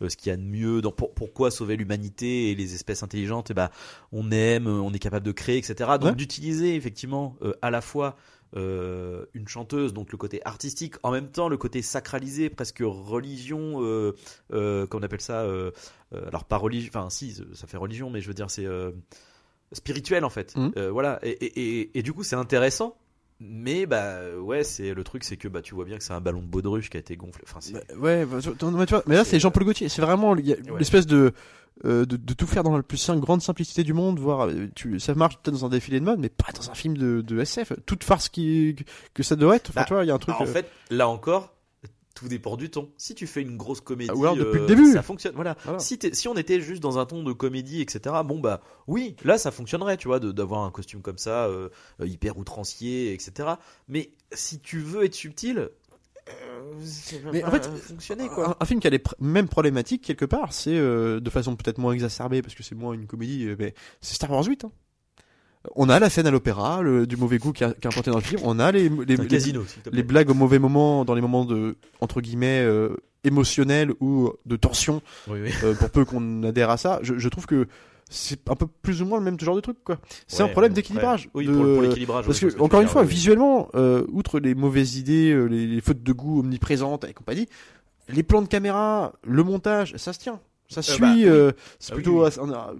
euh, ce qu'il y a de mieux, dans, pour- pourquoi sauver l'humanité et les espèces intelligentes, et ben, on aime, on est capable de créer, etc. Donc Ouais. d'utiliser effectivement euh, à la fois euh, une chanteuse, donc le côté artistique, en même temps le côté sacralisé, presque religion, euh, euh, qu'on appelle ça, euh, euh, alors pas religion, enfin si, ça fait religion, mais je veux dire c'est spirituel en fait. Euh, voilà, et, et, et, et du coup c'est intéressant. Mais bah ouais, c'est le truc, c'est que bah tu vois bien que c'est un ballon de baudruche qui a été gonflé. Enfin, c'est- Bah, ouais, bah, tu- mais, tu vois, mais là C'est- Jean-Paul Gaultier, c'est vraiment Ouais. l'espèce de euh, de, de tout faire dans la plus grande simplicité du monde, voir euh, tu, ça marche peut-être dans un défilé de mode, mais pas dans un film de, de SF. Toute farce qui que ça doit être. Enfin, Bah, tu vois, il y a un truc. en euh, fait, là encore, tout dépend du ton. Si tu fais une grosse comédie, ou alors depuis euh, le début. ça fonctionne. Voilà. Voilà. Si, on était juste dans un ton de comédie, etc. Bon bah oui, là ça fonctionnerait, tu vois, d'avoir un costume comme ça, euh, euh, hyper outrancier, etc. Mais si tu veux être subtil, Mais en fait, fonctionner quoi. Un, un film qui a les mêmes problématiques quelque part, c'est euh, de façon peut-être moins exacerbée parce que c'est moins une comédie, mais c'est Star Wars 8. hein. On a la scène à l'opéra, du mauvais goût qui, est implanté dans le film. On a les, casino, blagues au mauvais moment, dans les moments de entre guillemets euh, émotionnels ou de tension, Oui, oui. euh, pour peu qu'on adhère à ça. Je, je trouve que c'est un peu plus ou moins le même genre de truc, quoi. C'est un problème d'équilibrage. Oui, de- pour, pour l'équilibrage. Parce que, encore une fois, oui. visuellement, euh, outre les mauvaises idées, les, les fautes de goût omniprésentes et compagnie, les plans de caméra, le montage, ça se tient. Ça suit. bah, oui. euh, c'est Ah plutôt. oui.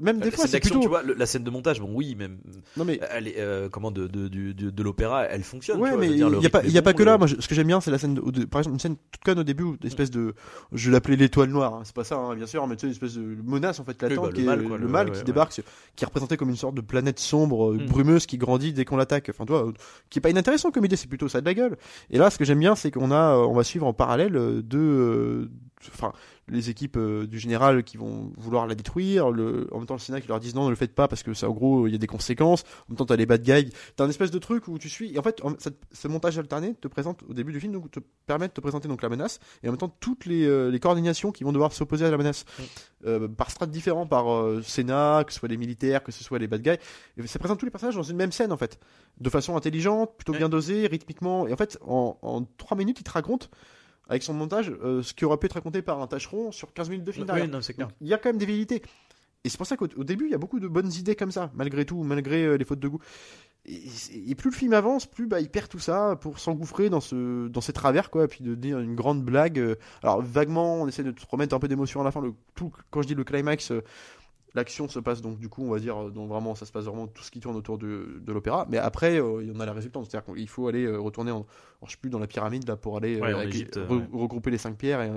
même des fois, c'est plutôt. tu vois, le- la scène de montage, bon, oui, même Non mais. elle est, euh, comment de de, de, de l'opéra, elle fonctionne. Ouais, tu vois, mais il n'y a pas, y a pas que là. Moi, je- ce que j'aime bien, c'est la scène, de- par exemple, une scène toute conne au début, une espèce de, je l'appelais l'étoile noire. hein, c'est pas ça, hein, bien sûr, mais tu sais, une espèce de menace en fait latente, bah, le mal, quoi, le le- mal ouais, qui ouais, débarque, qui est représenté comme une sorte de planète sombre, euh, Mm. brumeuse, qui grandit dès qu'on l'attaque. Enfin, toi, euh, qui est pas inintéressant comme idée, c'est plutôt ça de la gueule. Et là, ce que j'aime bien, c'est qu'on a, euh, on va suivre en parallèle euh, deux, euh, enfin, les équipes euh, du général qui vont vouloir la détruire, le, en même temps le Sénat qui leur disent non, ne le faites pas parce que ça, en gros, il y a des conséquences. En même temps, t'as les bad guys. T'as un espèce de truc où tu suis. Et en fait, en- ça- ce montage alterné te présente au début du film, donc te permet de te présenter donc la menace et en même temps toutes les, euh, les coordinations qui vont devoir s'opposer à la menace Euh, par strates différents, par euh, Sénat, que ce soit les militaires, que ce soit les bad guys. Et ça présente tous les personnages dans une même scène en fait, de façon intelligente, plutôt bien dosée, rythmiquement. Et en fait, en, en 3 minutes, il te raconte avec son montage euh, ce qui aurait pu être raconté par un tâcheron sur 15 minutes de film. Oui, non, clair. Il y a quand même des vérités. Et c'est pour ça qu'au au début, il y a beaucoup de bonnes idées comme ça, malgré tout, malgré euh, les fautes de goût. Et, et plus le film avance, plus bah, il perd tout ça pour s'engouffrer dans ce dans ces travers quoi, et puis de dire une grande blague. euh, alors vaguement, on essaie de te remettre un peu d'émotion à la fin. Le tout, quand je dis le climax, l'action se passe donc du coup, on va dire, euh, donc vraiment, ça se passe vraiment tout ce qui tourne autour de, de l'opéra. Mais après, euh, il y en a la résultante, c'est-à-dire qu'il faut aller euh, retourner, en, je sais plus dans la pyramide là pour aller Ouais, en avec- Égypte, re- ouais. regrouper les cinq pierres et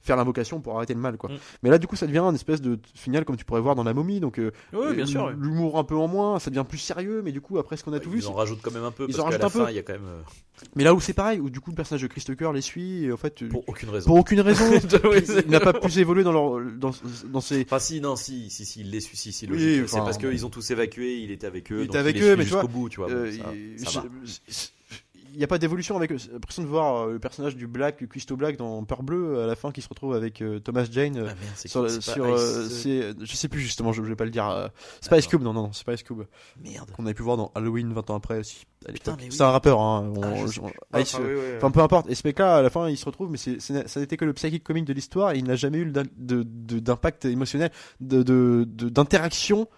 faire l'invocation pour arrêter le mal quoi. Mm. Mais là, du coup, ça devient un espèce de final comme tu pourrais voir dans la momie. Donc, Oui, bien sûr. ouais. l'humour un peu en moins, ça devient plus sérieux. Mais du coup, après ce qu'on a tout vu, Ils en rajoutent quand même un peu Ils parce en rajoutent un peu. fin, il y a quand même mais là où c'est pareil, où du coup le personnage de Christopher les suit, et en fait, pour aucune raison. pour aucune raison, il n'a pas plus évolué dans leur dans, dans ses. Enfin si non si si si il les suit si si Oui, logique c'est enfin, parce bon. qu'ils ont tous évacué il était avec eux Il était avec les eux, mais tu jusqu'au vois, bout tu vois Euh, bon, ça, il ça. Il n'y a pas d'évolution avec eux. J'ai l'impression de voir euh, le personnage du Black, Christo Black dans Peur Bleu à la fin qui se retrouve avec euh, Thomas Jane. euh, Ah, merde, sur, qui le- C'est sur, pas euh, Ice- c'est, je sais plus justement, je, je vais pas le dire. euh, c'est pas Ice. Cube, non, non, non, c'est pas Ice Cube. merde Qu'on avait pu voir dans Halloween 20 ans après aussi. oui. C'est un rappeur, hein. on- Ah, je sais on- plus. Ice, Enfin, oui, oui, oui. Enfin, peu importe. Et ce mec-là, à la fin, il se retrouve, mais c'est, c'est- ça n'était que le psychic comique de l'histoire. et Il n'a jamais eu d'in- de- de- d'impact émotionnel, de, de, de- d'interaction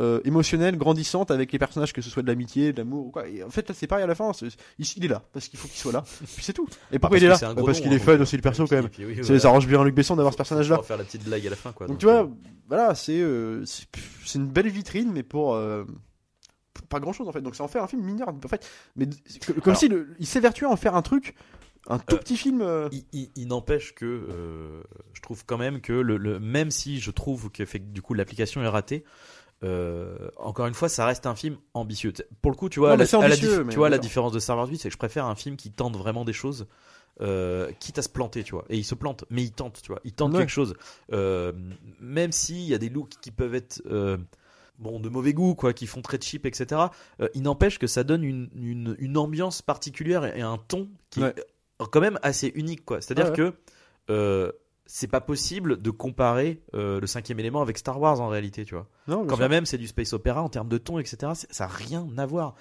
euh, émotionnelle grandissante avec les personnages, que ce soit de l'amitié, de l'amour ou quoi. Et en fait, là, c'est pareil à la fin. c'est- il, il est là parce qu'il faut qu'il soit là. Puis c'est tout. Et pourquoi il est là Bah, Parce qu'il hein, est fun donc, aussi le perso quand même. C'est- voilà. Ça arrange bien Luc Besson d'avoir ce personnage-là. pouvoir faire la petite blague à la fin quoi Donc tu vois, voilà, c'est euh, c'est c'est une belle vitrine, mais pour, euh, pour pas grand chose en fait. Donc ça en fait un film mineur en fait. Mais d- c'est que- comme Alors- si le- il s'évertuait à en faire un truc, un tout Euh, petit film. euh, il, il- il n'empêche que euh, je trouve quand même que le, le- même si je trouve que fait que du coup l'application est ratée euh, encore une fois ça reste un film ambitieux pour le coup tu vois Non, la, à tu vois la différence de Star Wars 8 c'est que je préfère un film qui tente vraiment des choses euh, quitte à se planter tu vois et il se plante mais il tente tu vois il tente Ouais. quelque chose Euh, même s'il y a des looks qui peuvent être bon de mauvais goût quoi qui font très cheap etc il n'empêche que ça donne une, une, une ambiance particulière et, un ton qui Ouais. est quand même assez unique quoi c'est à dire Ouais, ouais. que c'est pas possible de comparer euh, le cinquième élément avec Star Wars en réalité tu vois non, quand bien même c'est du space opéra en termes de ton etc ça a rien à voir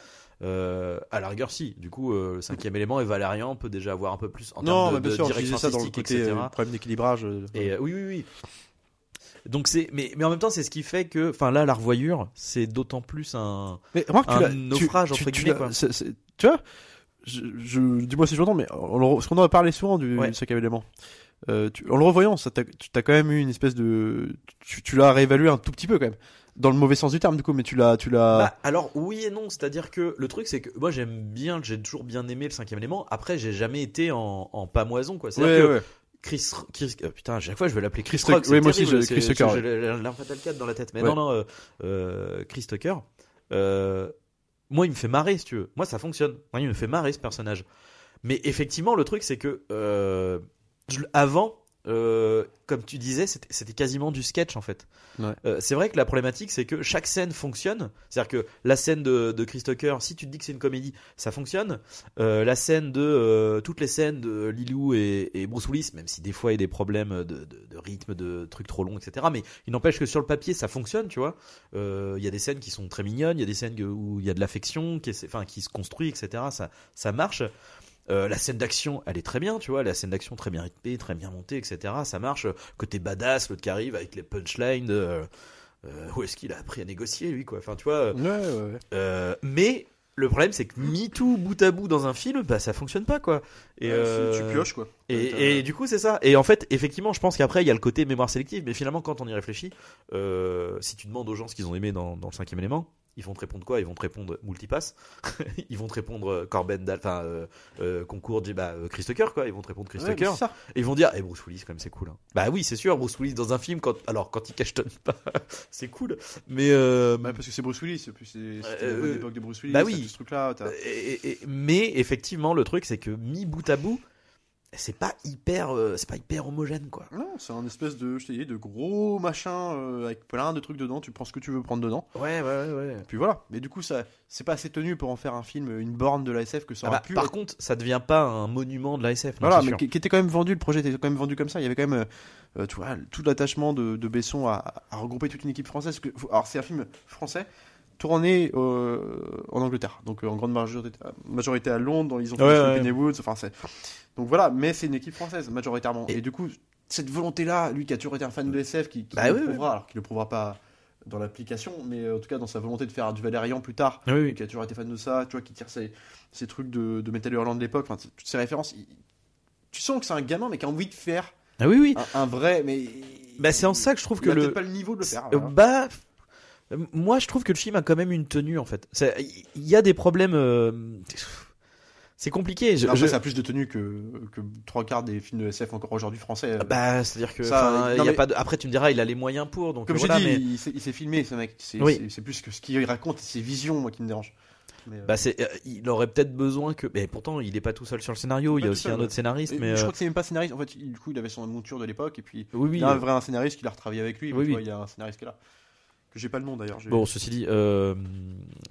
euh, à la rigueur si du coup euh, le cinquième élément et Valérian peut déjà avoir un peu plus en non, termes de, bien de sûr, je direction ça dans le côté etc problème d'équilibrage. et oui, oui, oui. Donc c'est, mais, mais en même temps, c'est ce qui fait que, enfin là, la revoyure, c'est d'autant plus un. Mais remarque, un tu- naufrage, tu- entre tu guillemets, quoi. Tu vois, je, je- dis-moi si j'entends, mais on ce qu'on en a parlé souvent du Ouais. cinquième élément. Euh, tu- en le revoyant, ça t'a- tu as quand même eu une espèce de, tu, tu l'as réévalué un tout petit peu quand même, dans le mauvais sens du terme du coup, mais tu l'as, tu l'as. Bah, alors oui et non, c'est-à-dire que le truc, c'est que moi j'aime bien, j'ai toujours bien aimé le cinquième élément. Après, j'ai jamais été en, en pamoison, quoi. C'est-à-dire ouais, que ouais. Chris, Chris euh, putain, à chaque fois je vais l'appeler Chris, Chris Rock. Oui, moi aussi, c'est- Chris Tucker, J'ai l'Infatal 4 dans la tête. Mais Ouais. non, non, euh, euh, Chris Tucker. euh, moi, il me fait marrer, si tu veux. Moi, ça fonctionne. Moi, il me fait marrer ce personnage. Mais effectivement, le truc, c'est que je- avant, euh, comme tu disais, c'était quasiment du sketch en fait. Ouais. Euh, c'est vrai que la problématique, c'est que chaque scène fonctionne. C'est-à-dire que la scène de, de Chris Tucker, si tu te dis que c'est une comédie, ça fonctionne. Euh, la scène de euh, toutes les scènes de Lilou et, et Bruce Willis, même si des fois il y a des problèmes de, de- de rythme, de trucs trop longs, etc. Mais il n'empêche que sur le papier, ça fonctionne, tu vois. Euh, Il y a des scènes qui sont très mignonnes, il y a des scènes où il y a de l'affection, qui, enfin, qui se construit, etc. Ça, ça marche. Euh, la scène d'action, elle est très bien, tu vois. La scène d'action très bien rythmée, très bien montée, etc. Ça marche. Côté badass, l'autre qui arrive avec les punchlines. euh, euh, où est-ce qu'il a appris à négocier, lui, quoi. Enfin, tu vois. Ouais, ouais, ouais. mais le problème, c'est que mis tout bout à bout dans un film, bah ça fonctionne pas, quoi. Et, euh, Tu pioches, quoi. Et, et du coup, c'est ça. Et en fait, effectivement, je pense qu'après, il y a le côté mémoire sélective. Mais finalement, quand on y réfléchit, euh, si tu demandes aux gens ce qu'ils ont aimé dans, dans le cinquième élément, ils vont te répondre quoi? Ils vont te répondre multipass. ils vont te répondre euh, Corben, enfin euh, euh, concours, de- bah, Chris Tucker, quoi. Ils vont te répondre Chris Ouais, Tucker. Et ils vont dire, eh Bruce Willis, quand même, c'est cool. hein. Bah oui, c'est sûr, Bruce Willis dans un film, quand, alors quand il cachetonne pas, c'est cool. Mais euh, Bah, parce que c'est Bruce Willis, c'est c'était Euh, la bonne euh, époque de Bruce Willis. bah oui. ce Et- et- et- mais effectivement, le truc, c'est que mis bout à bout, c'est pas hyper, euh, c'est pas hyper homogène, quoi. Non, c'est un espèce de, je t'ai dit, de gros machin euh, avec plein de trucs dedans. Tu prends ce que tu veux prendre dedans. Ouais, ouais, ouais. ouais. Puis voilà. Mais du coup, ça, c'est pas assez tenu pour en faire un film, une borne de la SF que ça Ah aurait bah, pu. par être. contre, ça devient pas un monument de la SF. non, Voilà, mais qui, qui était quand même vendu, le projet était quand même vendu comme ça. Il y avait quand même, euh, euh, tu vois, tout l'attachement de, de Besson à, à regrouper toute une équipe française. Que, alors, c'est un film français tourné euh, en Angleterre, donc euh, en grande majorité, majorité à Londres. Ils ont fait Ouais, ouais. Woods. Enfin, c'est. Donc voilà, mais c'est une équipe française majoritairement. Et, Et- du coup, cette volonté-là, lui qui a toujours été un fan de SF, qui, qui Bah le oui, oui. prouvera, alors qu'il le prouvera pas dans l'application, mais euh, en tout cas dans sa volonté de faire du Valérian plus tard, Oui, oui. qui a toujours été fan de ça, tu vois, qui tire ses, ses trucs de, de Metal Hurlant de l'époque, enfin, toutes ces références. il- tu sens que c'est un gamin, mais qui a envie de faire Ah oui, oui. un, un vrai, mais. Bah, c'est en ça que je trouve il que a le. pas le niveau de le faire. Voilà. Bah, moi, je trouve que le film a quand même une tenue en fait. Il y a des problèmes. euh, C'est compliqué. Je- Après, je- ça a plus de tenue que, que trois quarts des films de SF encore aujourd'hui français. euh. Bah, c'est-à-dire que. Ça, enfin, il non, y a mais- pas de- Après, tu me diras, il a les moyens pour. Donc Comme euh, voilà, dit, mais- il s'est- il s'est filmé, ce mec. C'est Oui. plus que ce qu'il raconte, ses visions, moi, qui me dérange. Mais, euh, Bah, c'est, euh, il aurait peut-être besoin que. Mais pourtant, il est pas tout seul sur le scénario. Il y a aussi seul, un ouais. autre scénariste. et Mais je euh, crois que c'est même pas scénariste. En fait, il- du coup, il avait son monture de l'époque, et puis oui, oui. il y a un euh, vrai un scénariste qui l'a retravaillé avec lui. Oui. vois, il y a un scénariste qui est là. J'ai pas le nom d'ailleurs. Bon, ceci dit, euh,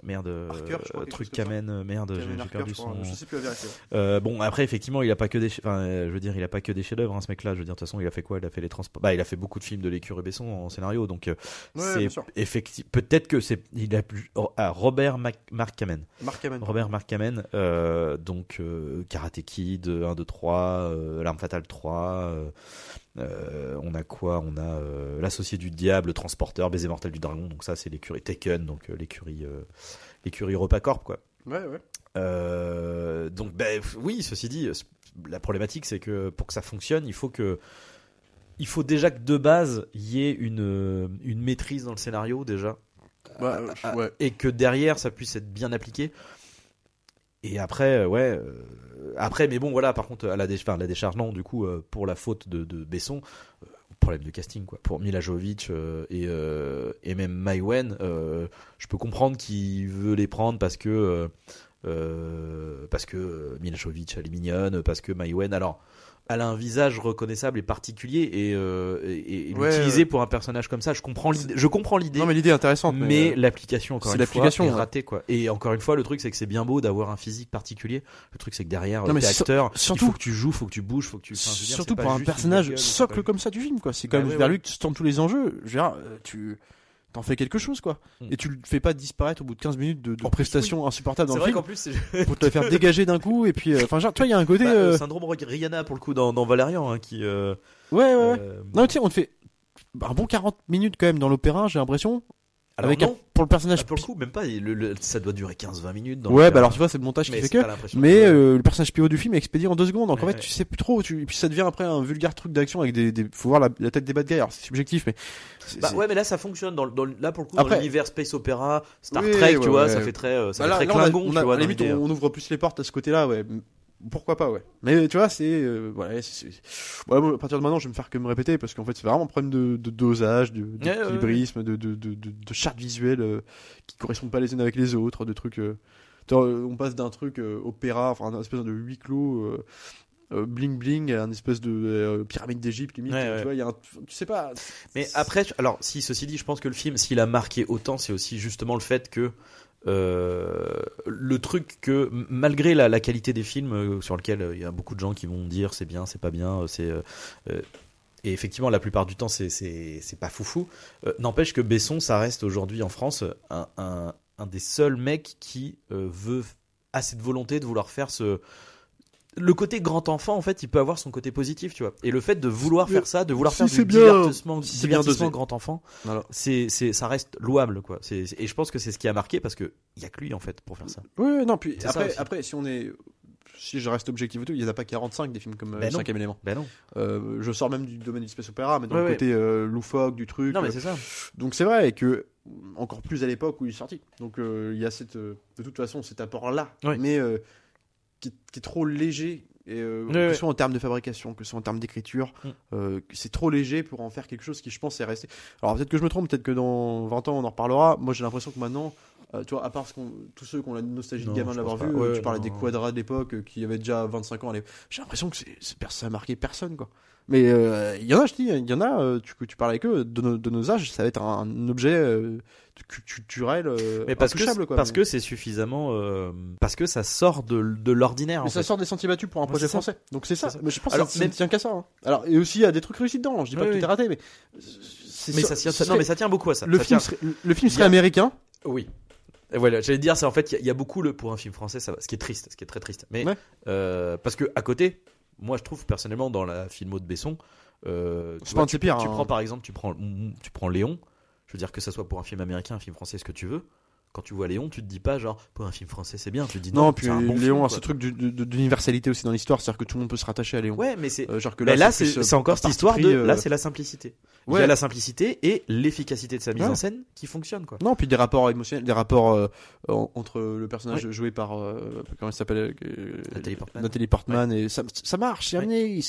merde, euh, crois, quelque truc. Kamen, euh, merde, j'ai perdu son. Je sais plus vérifier. Euh, bon, après, effectivement, il a pas que des, enfin, euh, je veux dire, il a pas que des chefs-d'œuvre, hein, ce mec-là. Je veux dire, de toute façon, il a fait quoi? Il a fait les transports. Bah, il a fait beaucoup de films de l'écure et Besson en scénario, donc euh, Ouais, c'est bien sûr. effectivement. Peut-être que c'est, il a plus. oh, ah, Robert Mac- Mark Kamen. Mark Kamen. Robert Mark Kamen, euh, donc euh, Karate Kid 1, 2, 3, euh, L'Arme Fatale 3. Euh, on a quoi? On a euh, L'Associé du Diable, Transporteur, Baiser Mortel du Dragon. Donc ça, c'est l'écurie Taken, donc euh, l'écurie, l'écurie Repacorp, quoi. Ouais, ouais. Donc, ben, oui, ceci dit, la problématique, c'est que pour que ça fonctionne, il faut que. Il faut déjà que de base, il y ait une, une maîtrise dans le scénario, déjà. Ouais. Et que derrière, ça puisse être bien appliqué. Et après, euh, ouais. euh, après, mais bon, voilà, par contre, à la, dé- décharge, non, du coup, euh, pour la faute de, Besson, problème de casting, quoi. Pour Mila euh, et, et même Maïwen, je peux comprendre qu'il veut les prendre parce que. parce que Mila Jovovich, elle est mignonne, parce que Maïwen, alors. Elle a un visage reconnaissable et particulier et, euh, et, et Ouais, l'utiliser ouais. pour un personnage comme ça, je comprends l'idée. Je comprends l'idée Non, mais l'idée est intéressante. mais, euh, l'application encore c'est une fois l'application, est ouais. ratée quoi et encore une fois le truc c'est que c'est bien beau d'avoir un physique particulier le truc c'est que derrière euh, t'es sur- acteur surtout- il faut que tu joues faut que tu bouges faut que tu enfin, je veux dire, Surtout pour un personnage gueule, socle comme ça du film, quoi. C'est quand Bah même ouais, vers lui que tu tournes tous les enjeux. Je veux dire, euh, tu t'en fais quelque chose, quoi. Hmm. Et tu le fais pas disparaître au bout de 15 minutes de, prestations insupportables dans c'est le vrai film qu'en plus c'est pour te le faire dégager d'un coup. Et puis, euh, enfin, genre, tu vois, il y a un côté. bah, euh, syndrome Rihanna pour le coup dans, dans Valérian hein, qui euh, Ouais, ouais, ouais. euh, Non, tu sais, on te fait un bon 40 minutes quand même dans l'opéra, j'ai l'impression. Alors Avec non, un- pour le personnage. ah, pour le coup même pas le- le- ça doit durer 15-20 minutes dans ouais, bah alors tu vois, c'est le montage qui fait que. Mais euh, le personnage PO du film est expédié en deux secondes, donc en fait ouais. tu sais plus trop, tu... et puis ça devient après un vulgaire truc d'action avec des, des... faut voir la, la tête des bad guys, alors c'est subjectif, mais Bah ouais mais là ça fonctionne dans, dans là pour le coup Après- dans l'univers space opéra Star Oui, Trek ouais, tu vois ça fait très euh, ça Bah fait là, très là, on a- Klingon on tu a- vois limite on ouvre plus les portes à ce côté-là, ouais. Pourquoi pas, ouais. Mais tu vois, c'est. euh, voilà, c'est- c'est- ouais, moi, à partir de maintenant, je vais me faire que me répéter parce qu'en fait, c'est vraiment un problème de, de dosage, de- d'équilibrisme, de, de, de, de, de chartes visuelles euh, qui correspondent pas les unes avec les autres, de trucs. euh, euh, on passe d'un truc euh, opéra, enfin, un espèce de huis clos. bling bling à un espèce de pyramide d'Égypte limite Ouais, tu vois il y a un tu sais pas Mais après, alors si ceci dit, je pense que le film, s'il a marqué autant, c'est aussi justement le fait que euh, le truc que malgré la, qualité des films euh, sur lequel euh, il y a beaucoup de gens qui vont dire c'est bien, c'est pas bien, c'est et effectivement la plupart du temps c'est c'est pas foufou. N'empêche que Besson, ça reste aujourd'hui en France un, un, un des seuls mecs qui veut assez de volonté de vouloir faire ce le côté grand enfant, en fait, il peut avoir son côté positif, tu vois. Et le fait de vouloir faire ça, de vouloir si faire du bien- divertissement, si bien divertissement grand enfant, Voilà. c'est, c'est, ça reste louable, quoi. C'est, et je pense que c'est ce qui a marqué parce que il y a que lui, en fait, pour faire ça. Ouais, non, puis après, après, si on est. Si je reste objectif et tout, il n'y en a pas 45 des films comme euh, Ben Le non. cinquième élément. Ben non. Euh, je sors même du domaine du space opéra, mais dans Ouais, le ouais. côté euh, loufoque du truc. Non, mais euh, c'est ça. donc c'est vrai que encore plus à l'époque où il est sorti. Donc il y a cette, de toute façon cet apport-là, Ouais. mais qui, est, qui est trop léger. Et, euh, que ce soit en termes de fabrication, que ce soit en termes d'écriture, Mm. euh, c'est trop léger pour en faire quelque chose qui, je pense, est resté. Alors peut-être que je me trompe, peut-être que dans 20 ans on en reparlera. Moi j'ai l'impression que maintenant, euh, tu vois, à part ce qu'on- tous ceux qui ont la nostalgie Non, de gamin de l'avoir vu, Ouais, tu parlais non. des quadras de l'époque euh, qui avaient déjà 25 ans. J'ai l'impression que c'est, c'est- ça a marqué personne, quoi. Mais euh, il y en a, je dis, il y en a, tu, que tu parles avec eux, de nos, de nos âges, ça va être un, un objet euh, culturel euh, Mais parce que, quoi. parce Mais- que c'est suffisamment, euh, parce que ça sort de, de l'ordinaire. mais en ça fait. sort des sentiers battus pour un projet ça. français. Donc c'est ça. Mais je pense Alors, que ça même- ne tient qu'à ça. hein. Alors, et aussi, il y a des trucs réussis dedans. Je dis pas Oui, que tout oui. est raté, mais. Mais ça- ça, tient, non, mais ça tient beaucoup à ça. le, Ça film tient- serait, le film Il serait a- américain. Oui. Et voilà, j'allais dire, c'est en fait, il y a- il y, a beaucoup le pour un film français, ça va, ce qui est triste, ce qui est très triste. Mais Ouais. euh, parce que à côté, moi je trouve personnellement dans la filmo de Besson, euh, tu C'est vois, pas un de tu, ses pires, tu hein. prends par exemple, tu prends, tu prends Léon. Je veux dire que ça soit pour un film américain, un film français, ce que tu veux. Quand tu vois Léon, tu te dis pas genre pour un film français c'est bien, tu te dis non. Non, puis c'est un bon Léon film, a ce truc d'universalité aussi dans l'histoire, c'est-à-dire que tout le monde peut se rattacher à Léon. Ouais, mais c'est. Euh, genre que là, c'est euh, encore cette histoire de. euh, Là, c'est la simplicité. Il y ouais. a la simplicité et l'efficacité de sa mise Ouais. en scène qui fonctionne, quoi. Non, puis des rapports émotionnels, des rapports euh, en- entre le personnage joué par euh, comment il s'appelle euh, Nathalie Portman. Nathalie Portman et ça, ça marche, c'est Ouais. amené,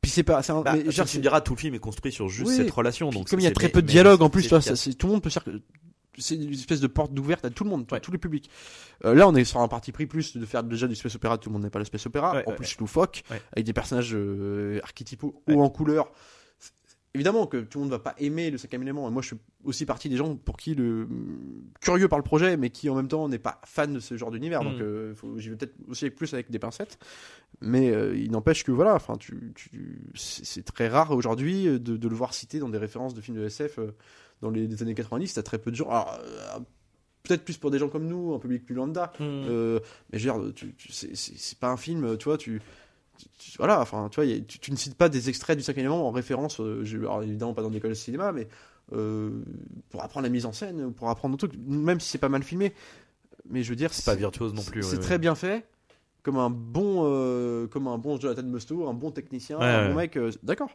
puis c'est pas, un- Bah, mais genre, tu me diras, tout le film est construit sur juste cette relation. Donc comme il y a très peu de dialogue en plus, tout le monde peut c'est une espèce de porte d'ouverte à tout le monde, Ouais. tous les publics. Euh, là, on est sur un parti pris plus de faire déjà du space opéra, tout le monde n'est pas le space opéra, Ouais, en ouais, plus loufoque, avec des personnages euh, archétypaux haut en couleur. Évidemment que tout le monde va pas aimer le cinquième élément, et moi je suis aussi partie des gens pour qui le curieux par le projet, mais qui en même temps n'est pas fan de ce genre d'univers, donc Mm. euh, j'y vais peut-être aussi plus avec des pincettes. Mais euh, il n'empêche que voilà, enfin, tu, tu- c'est très rare aujourd'hui de, de le voir cité dans des références de films de SF dans les, les années 90. T'as très peu de gens. Alors, euh, peut-être plus pour des gens comme nous, un public plus lambda. Hmm. Euh, mais je veux dire, tu, tu- c'est- pas un film, tu vois, tu. tu- tu- voilà, enfin, tu vois, a- tu, tu ne cites pas des extraits du cinquième élément en référence, euh, alors, évidemment pas dans l'école de cinéma, mais euh, pour apprendre la mise en scène, ou pour apprendre d'autres trucs, même si c'est pas mal filmé. Mais je veux dire, C'est pas virtuose non plus. c'est ouais, très ouais. bien fait, comme un bon, euh, comme un bon Jonathan Musto, un bon technicien, Ouais, un ouais. bon mec, euh, d'accord.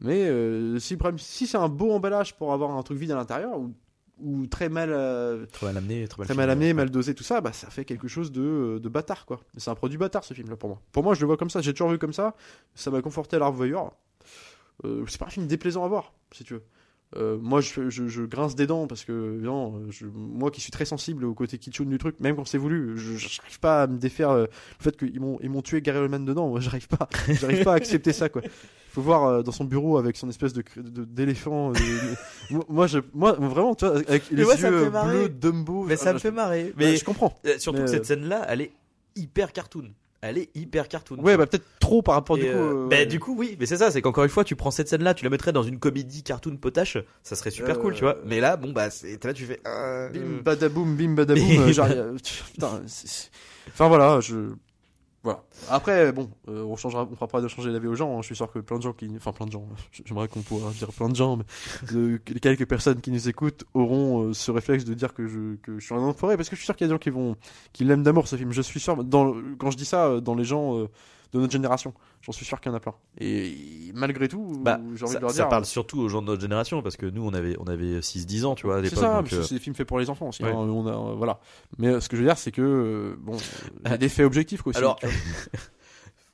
Mais euh, si, si c'est un beau emballage pour avoir un truc vide à l'intérieur, ou, ou très mal, euh, Très mal amené, très mal, très filmé, mal amené, ouais. mal dosé, tout ça, bah ça fait quelque chose de, de bâtard, quoi. C'est un produit bâtard ce film-là pour moi. Pour moi, je le vois comme ça, j'ai toujours vu comme ça, ça m'a conforté à la revoyure. Euh, c'est pas un film déplaisant à voir, si tu veux. Euh, moi, je, je, je grince des dents parce que, évidemment, euh, je, moi qui suis très sensible au côté kitschoun du truc, même quand c'est voulu, je j'arrive pas à me défaire euh, le fait qu'ils m'ont ils m'ont tué Gary Oldman dedans. Moi, j'arrive pas, j'arrive pas à accepter ça, quoi. Faut voir euh, dans son bureau avec son espèce de d'éléphant. moi- moi, je, moi, vraiment, tu vois, avec les ça yeux me fait marrer. bleus, Dumbo. Mais ça me fait marrer. Mais je comprends. surtout que cette scène-là, elle est hyper cartoon. Elle est hyper cartoon. Ouais, bah peut-être trop par rapport Et, du coup. euh, euh, bah, du coup, oui, mais c'est ça, c'est qu'encore une fois, tu prends cette scène-là, tu la mettrais dans une comédie cartoon potache, ça serait super Euh, cool, tu vois. Mais là, bon, bah, c'est là, tu fais. euh, Bim badaboum, bim badaboum. euh, euh, putain, Enfin voilà, je. Voilà. Après, bon, euh, on changera, on fera pas de changer la vie aux gens. hein. Je suis sûr que plein de gens qui, enfin plein de gens. J'aimerais qu'on pourra dire plein de gens, mais de- que- quelques personnes qui nous écoutent auront euh, ce réflexe de dire que je, que je suis un enfoiré, parce que je suis sûr qu'il y a des gens qui vont, qui l'aiment d'amour ce film. Je suis sûr. Quand je dis ça, euh, dans les gens, de notre génération. J'en suis sûr qu'il y en a plein. Et malgré tout, Bah, j'ai envie ça, de leur ça dire. parle surtout aux gens de notre génération parce que nous on avait on avait 6-10 ans tu vois C'est ça, euh, c'est des films faits pour les enfants aussi. Ouais. hein, on a, euh, voilà. Mais euh, ce que je veux dire, c'est que bon, il y a des faits objectifs quoi, aussi. alors.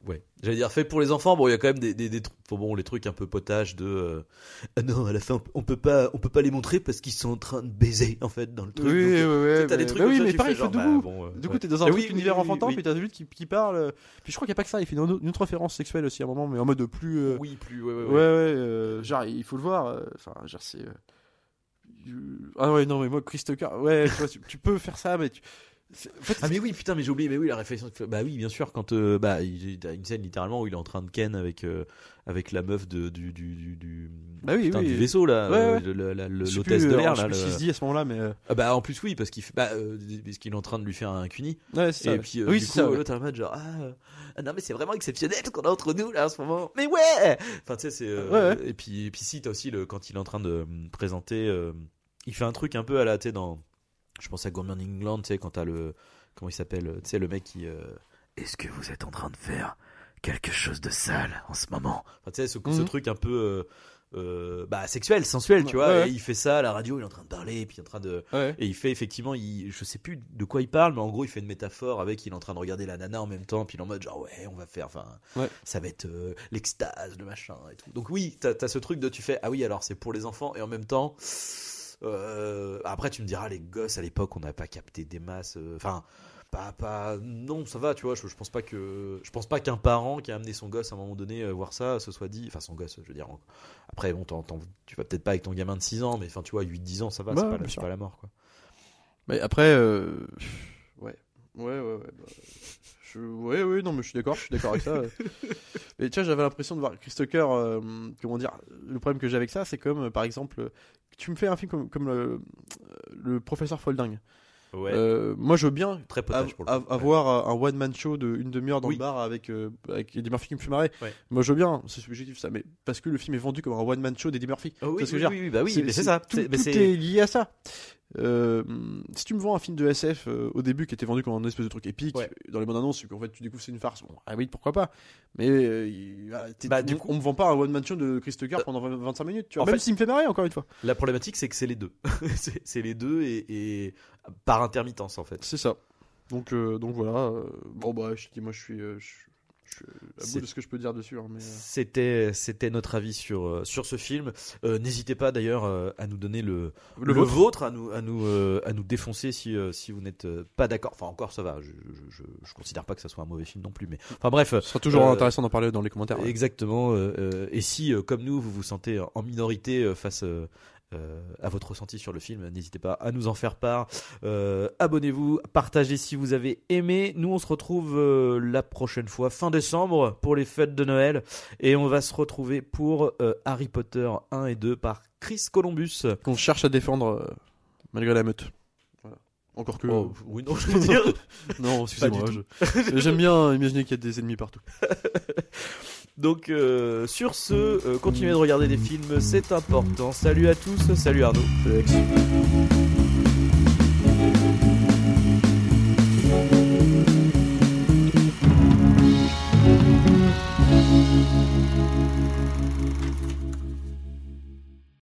ouais j'allais dire fait pour les enfants bon il y a quand même des des, des trucs bon les trucs un peu potages de euh, ah non à la fin on peut pas on peut pas les montrer parce qu'ils sont en train de baiser en fait dans le truc oui, donc, ouais, euh, ouais, t'as des trucs bah comme oui, ça, mais pareil, fait genre, bah, bon, euh, Du coup, ouais. t'es dans un truc oui, univers oui, oui, enfantin, oui. puis t'as celui qui, qui parle. euh, Puis je crois qu'il n'y a pas que ça, il fait une, une autre référence sexuelle aussi à un moment, mais en mode plus. euh, oui plus ouais ouais, Ouais, ouais. ouais, euh, genre, il faut le voir. euh, Enfin, genre, c'est. euh, Ah ouais, non, mais moi, Chris Tucker, ouais, tu, vois, tu, tu peux faire ça, mais tu. C'est- En fait, Ah mais oui putain mais j'ai oublié mais oui la réflexion bah oui bien sûr quand euh, bah il y a une scène littéralement où il est en train de ken avec euh, avec la meuf de du du du, du, Bah oui, putain, oui. du vaisseau là Ouais, euh, ouais. l'hôtesse de l'air je sais là plus dit à ce moment-là, mais. euh, Ah bah en plus oui parce qu'il bah euh, parce qu'il est en train de lui faire un cuni Ouais, c'est ça. et puis oui, du c'est coup l'autre mode genre ah, ah, non mais c'est vraiment exceptionnel ce qu'on a entre nous là en ce moment mais ouais enfin tu sais c'est et puis et puis si t'as aussi le quand il est en train de euh, présenter il fait un truc un peu à la tu dans je pense à Morning England tu sais quand t'as le comment il s'appelle tu sais le mec qui euh, est-ce que vous êtes en train de faire quelque chose de sale en ce moment? Enfin tu sais ce, ce Mhm. truc un peu euh, euh, bah sexuel sensuel tu vois Ouais, ouais. et il fait ça à la radio il est en train de parler et puis il est en train de Ouais. et il fait effectivement, il, je sais plus de quoi il parle, mais en gros, il fait une métaphore avec, il est en train de regarder la nana en même temps, puis il est en mode genre, ouais, on va faire, enfin, ça va être euh, l'extase, le machin et tout. Donc oui, t'as as ce truc de tu fais, ah oui, alors c'est pour les enfants, et en même temps, euh, après tu me diras, les gosses à l'époque, on n'a pas capté des masses, euh, enfin. pas, pas, non, ça va, tu vois. Je, je pense pas que, je pense pas qu'un parent qui a amené son gosse à un moment donné euh, voir ça se soit dit, enfin son gosse, je veux dire. en- Après, bon, tu vas peut-être pas avec ton gamin de 6 ans, mais enfin, tu vois, 8-10 ans, ça va, Bah, c'est pas, la- pas la mort, quoi. Mais après, euh... ouais, ouais, ouais, ouais. bah, Je... Ouais, ouais, non, mais je suis d'accord, je suis d'accord avec ça. Mais tu vois, j'avais l'impression de voir Chris Tucker, euh, comment dire, le problème que j'ai avec ça, c'est comme, euh, par exemple, tu me fais un film comme, comme le, le professeur Folding. Ouais. Euh, moi, je veux bien Très av- potage pour le av- coup. Ouais. avoir un one man show de une demi-heure dans Oui. le bar avec euh, avec Eddie Murphy qui me fait marrer. Ouais. Moi, je veux bien, c'est subjectif ça, mais parce que le film est vendu comme un one man show d'Eddie Murphy. Oh oui, C'est oui, oui, oui, bah oui, mais c'est ça. Tout, mais est lié à ça. Euh, si tu me vends un film de SF euh, au début qui était vendu comme un espèce de truc épique, Ouais. dans les bandes annonces, qu'en fait tu découvres c'est une farce, bon, ah oui, pourquoi pas. Mais euh, ah, Bah, du on, coup- on me vend pas un one man show de Chris Tucker pendant 20 25 minutes, tu vois. En Même fait- s'il me fait marrer, encore une fois. La problématique, c'est que c'est les deux. c'est les deux et, et par intermittence en fait. C'est ça. Donc, donc voilà. bon, bah, je dis, moi je suis, je suis à C'est- bout de ce que je peux dire dessus. hein, mais, C'était c'était notre avis sur euh, sur ce film. Euh, N'hésitez pas d'ailleurs euh, à nous donner le Le le, vôtre. vôtre, à nous à nous euh, à nous défoncer si si vous n'êtes pas d'accord. Enfin encore ça va. Je, je, je, considère pas que ça soit un mauvais film non plus. Mais enfin bref. Ce sera toujours Euh, intéressant d'en parler dans les commentaires. ouais. Exactement. et si, comme nous, vous vous sentez en minorité face à votre ressenti sur le film, n'hésitez pas à nous en faire part. Euh, Abonnez-vous, partagez si vous avez aimé. Nous, on se retrouve euh, la prochaine fois, fin décembre, pour les fêtes de Noël. Et on va se retrouver pour euh, Harry Potter 1 et 2 par Chris Columbus. Qu'on cherche à défendre euh, malgré la meute. Encore que. Oh, oui, non, je veux dire. non, excusez-moi. Je- J'aime bien imaginer qu'il y a des ennemis partout. Donc, euh, sur ce, euh, continuez de regarder des films, c'est important. Salut à tous, salut Arnaud. Alex.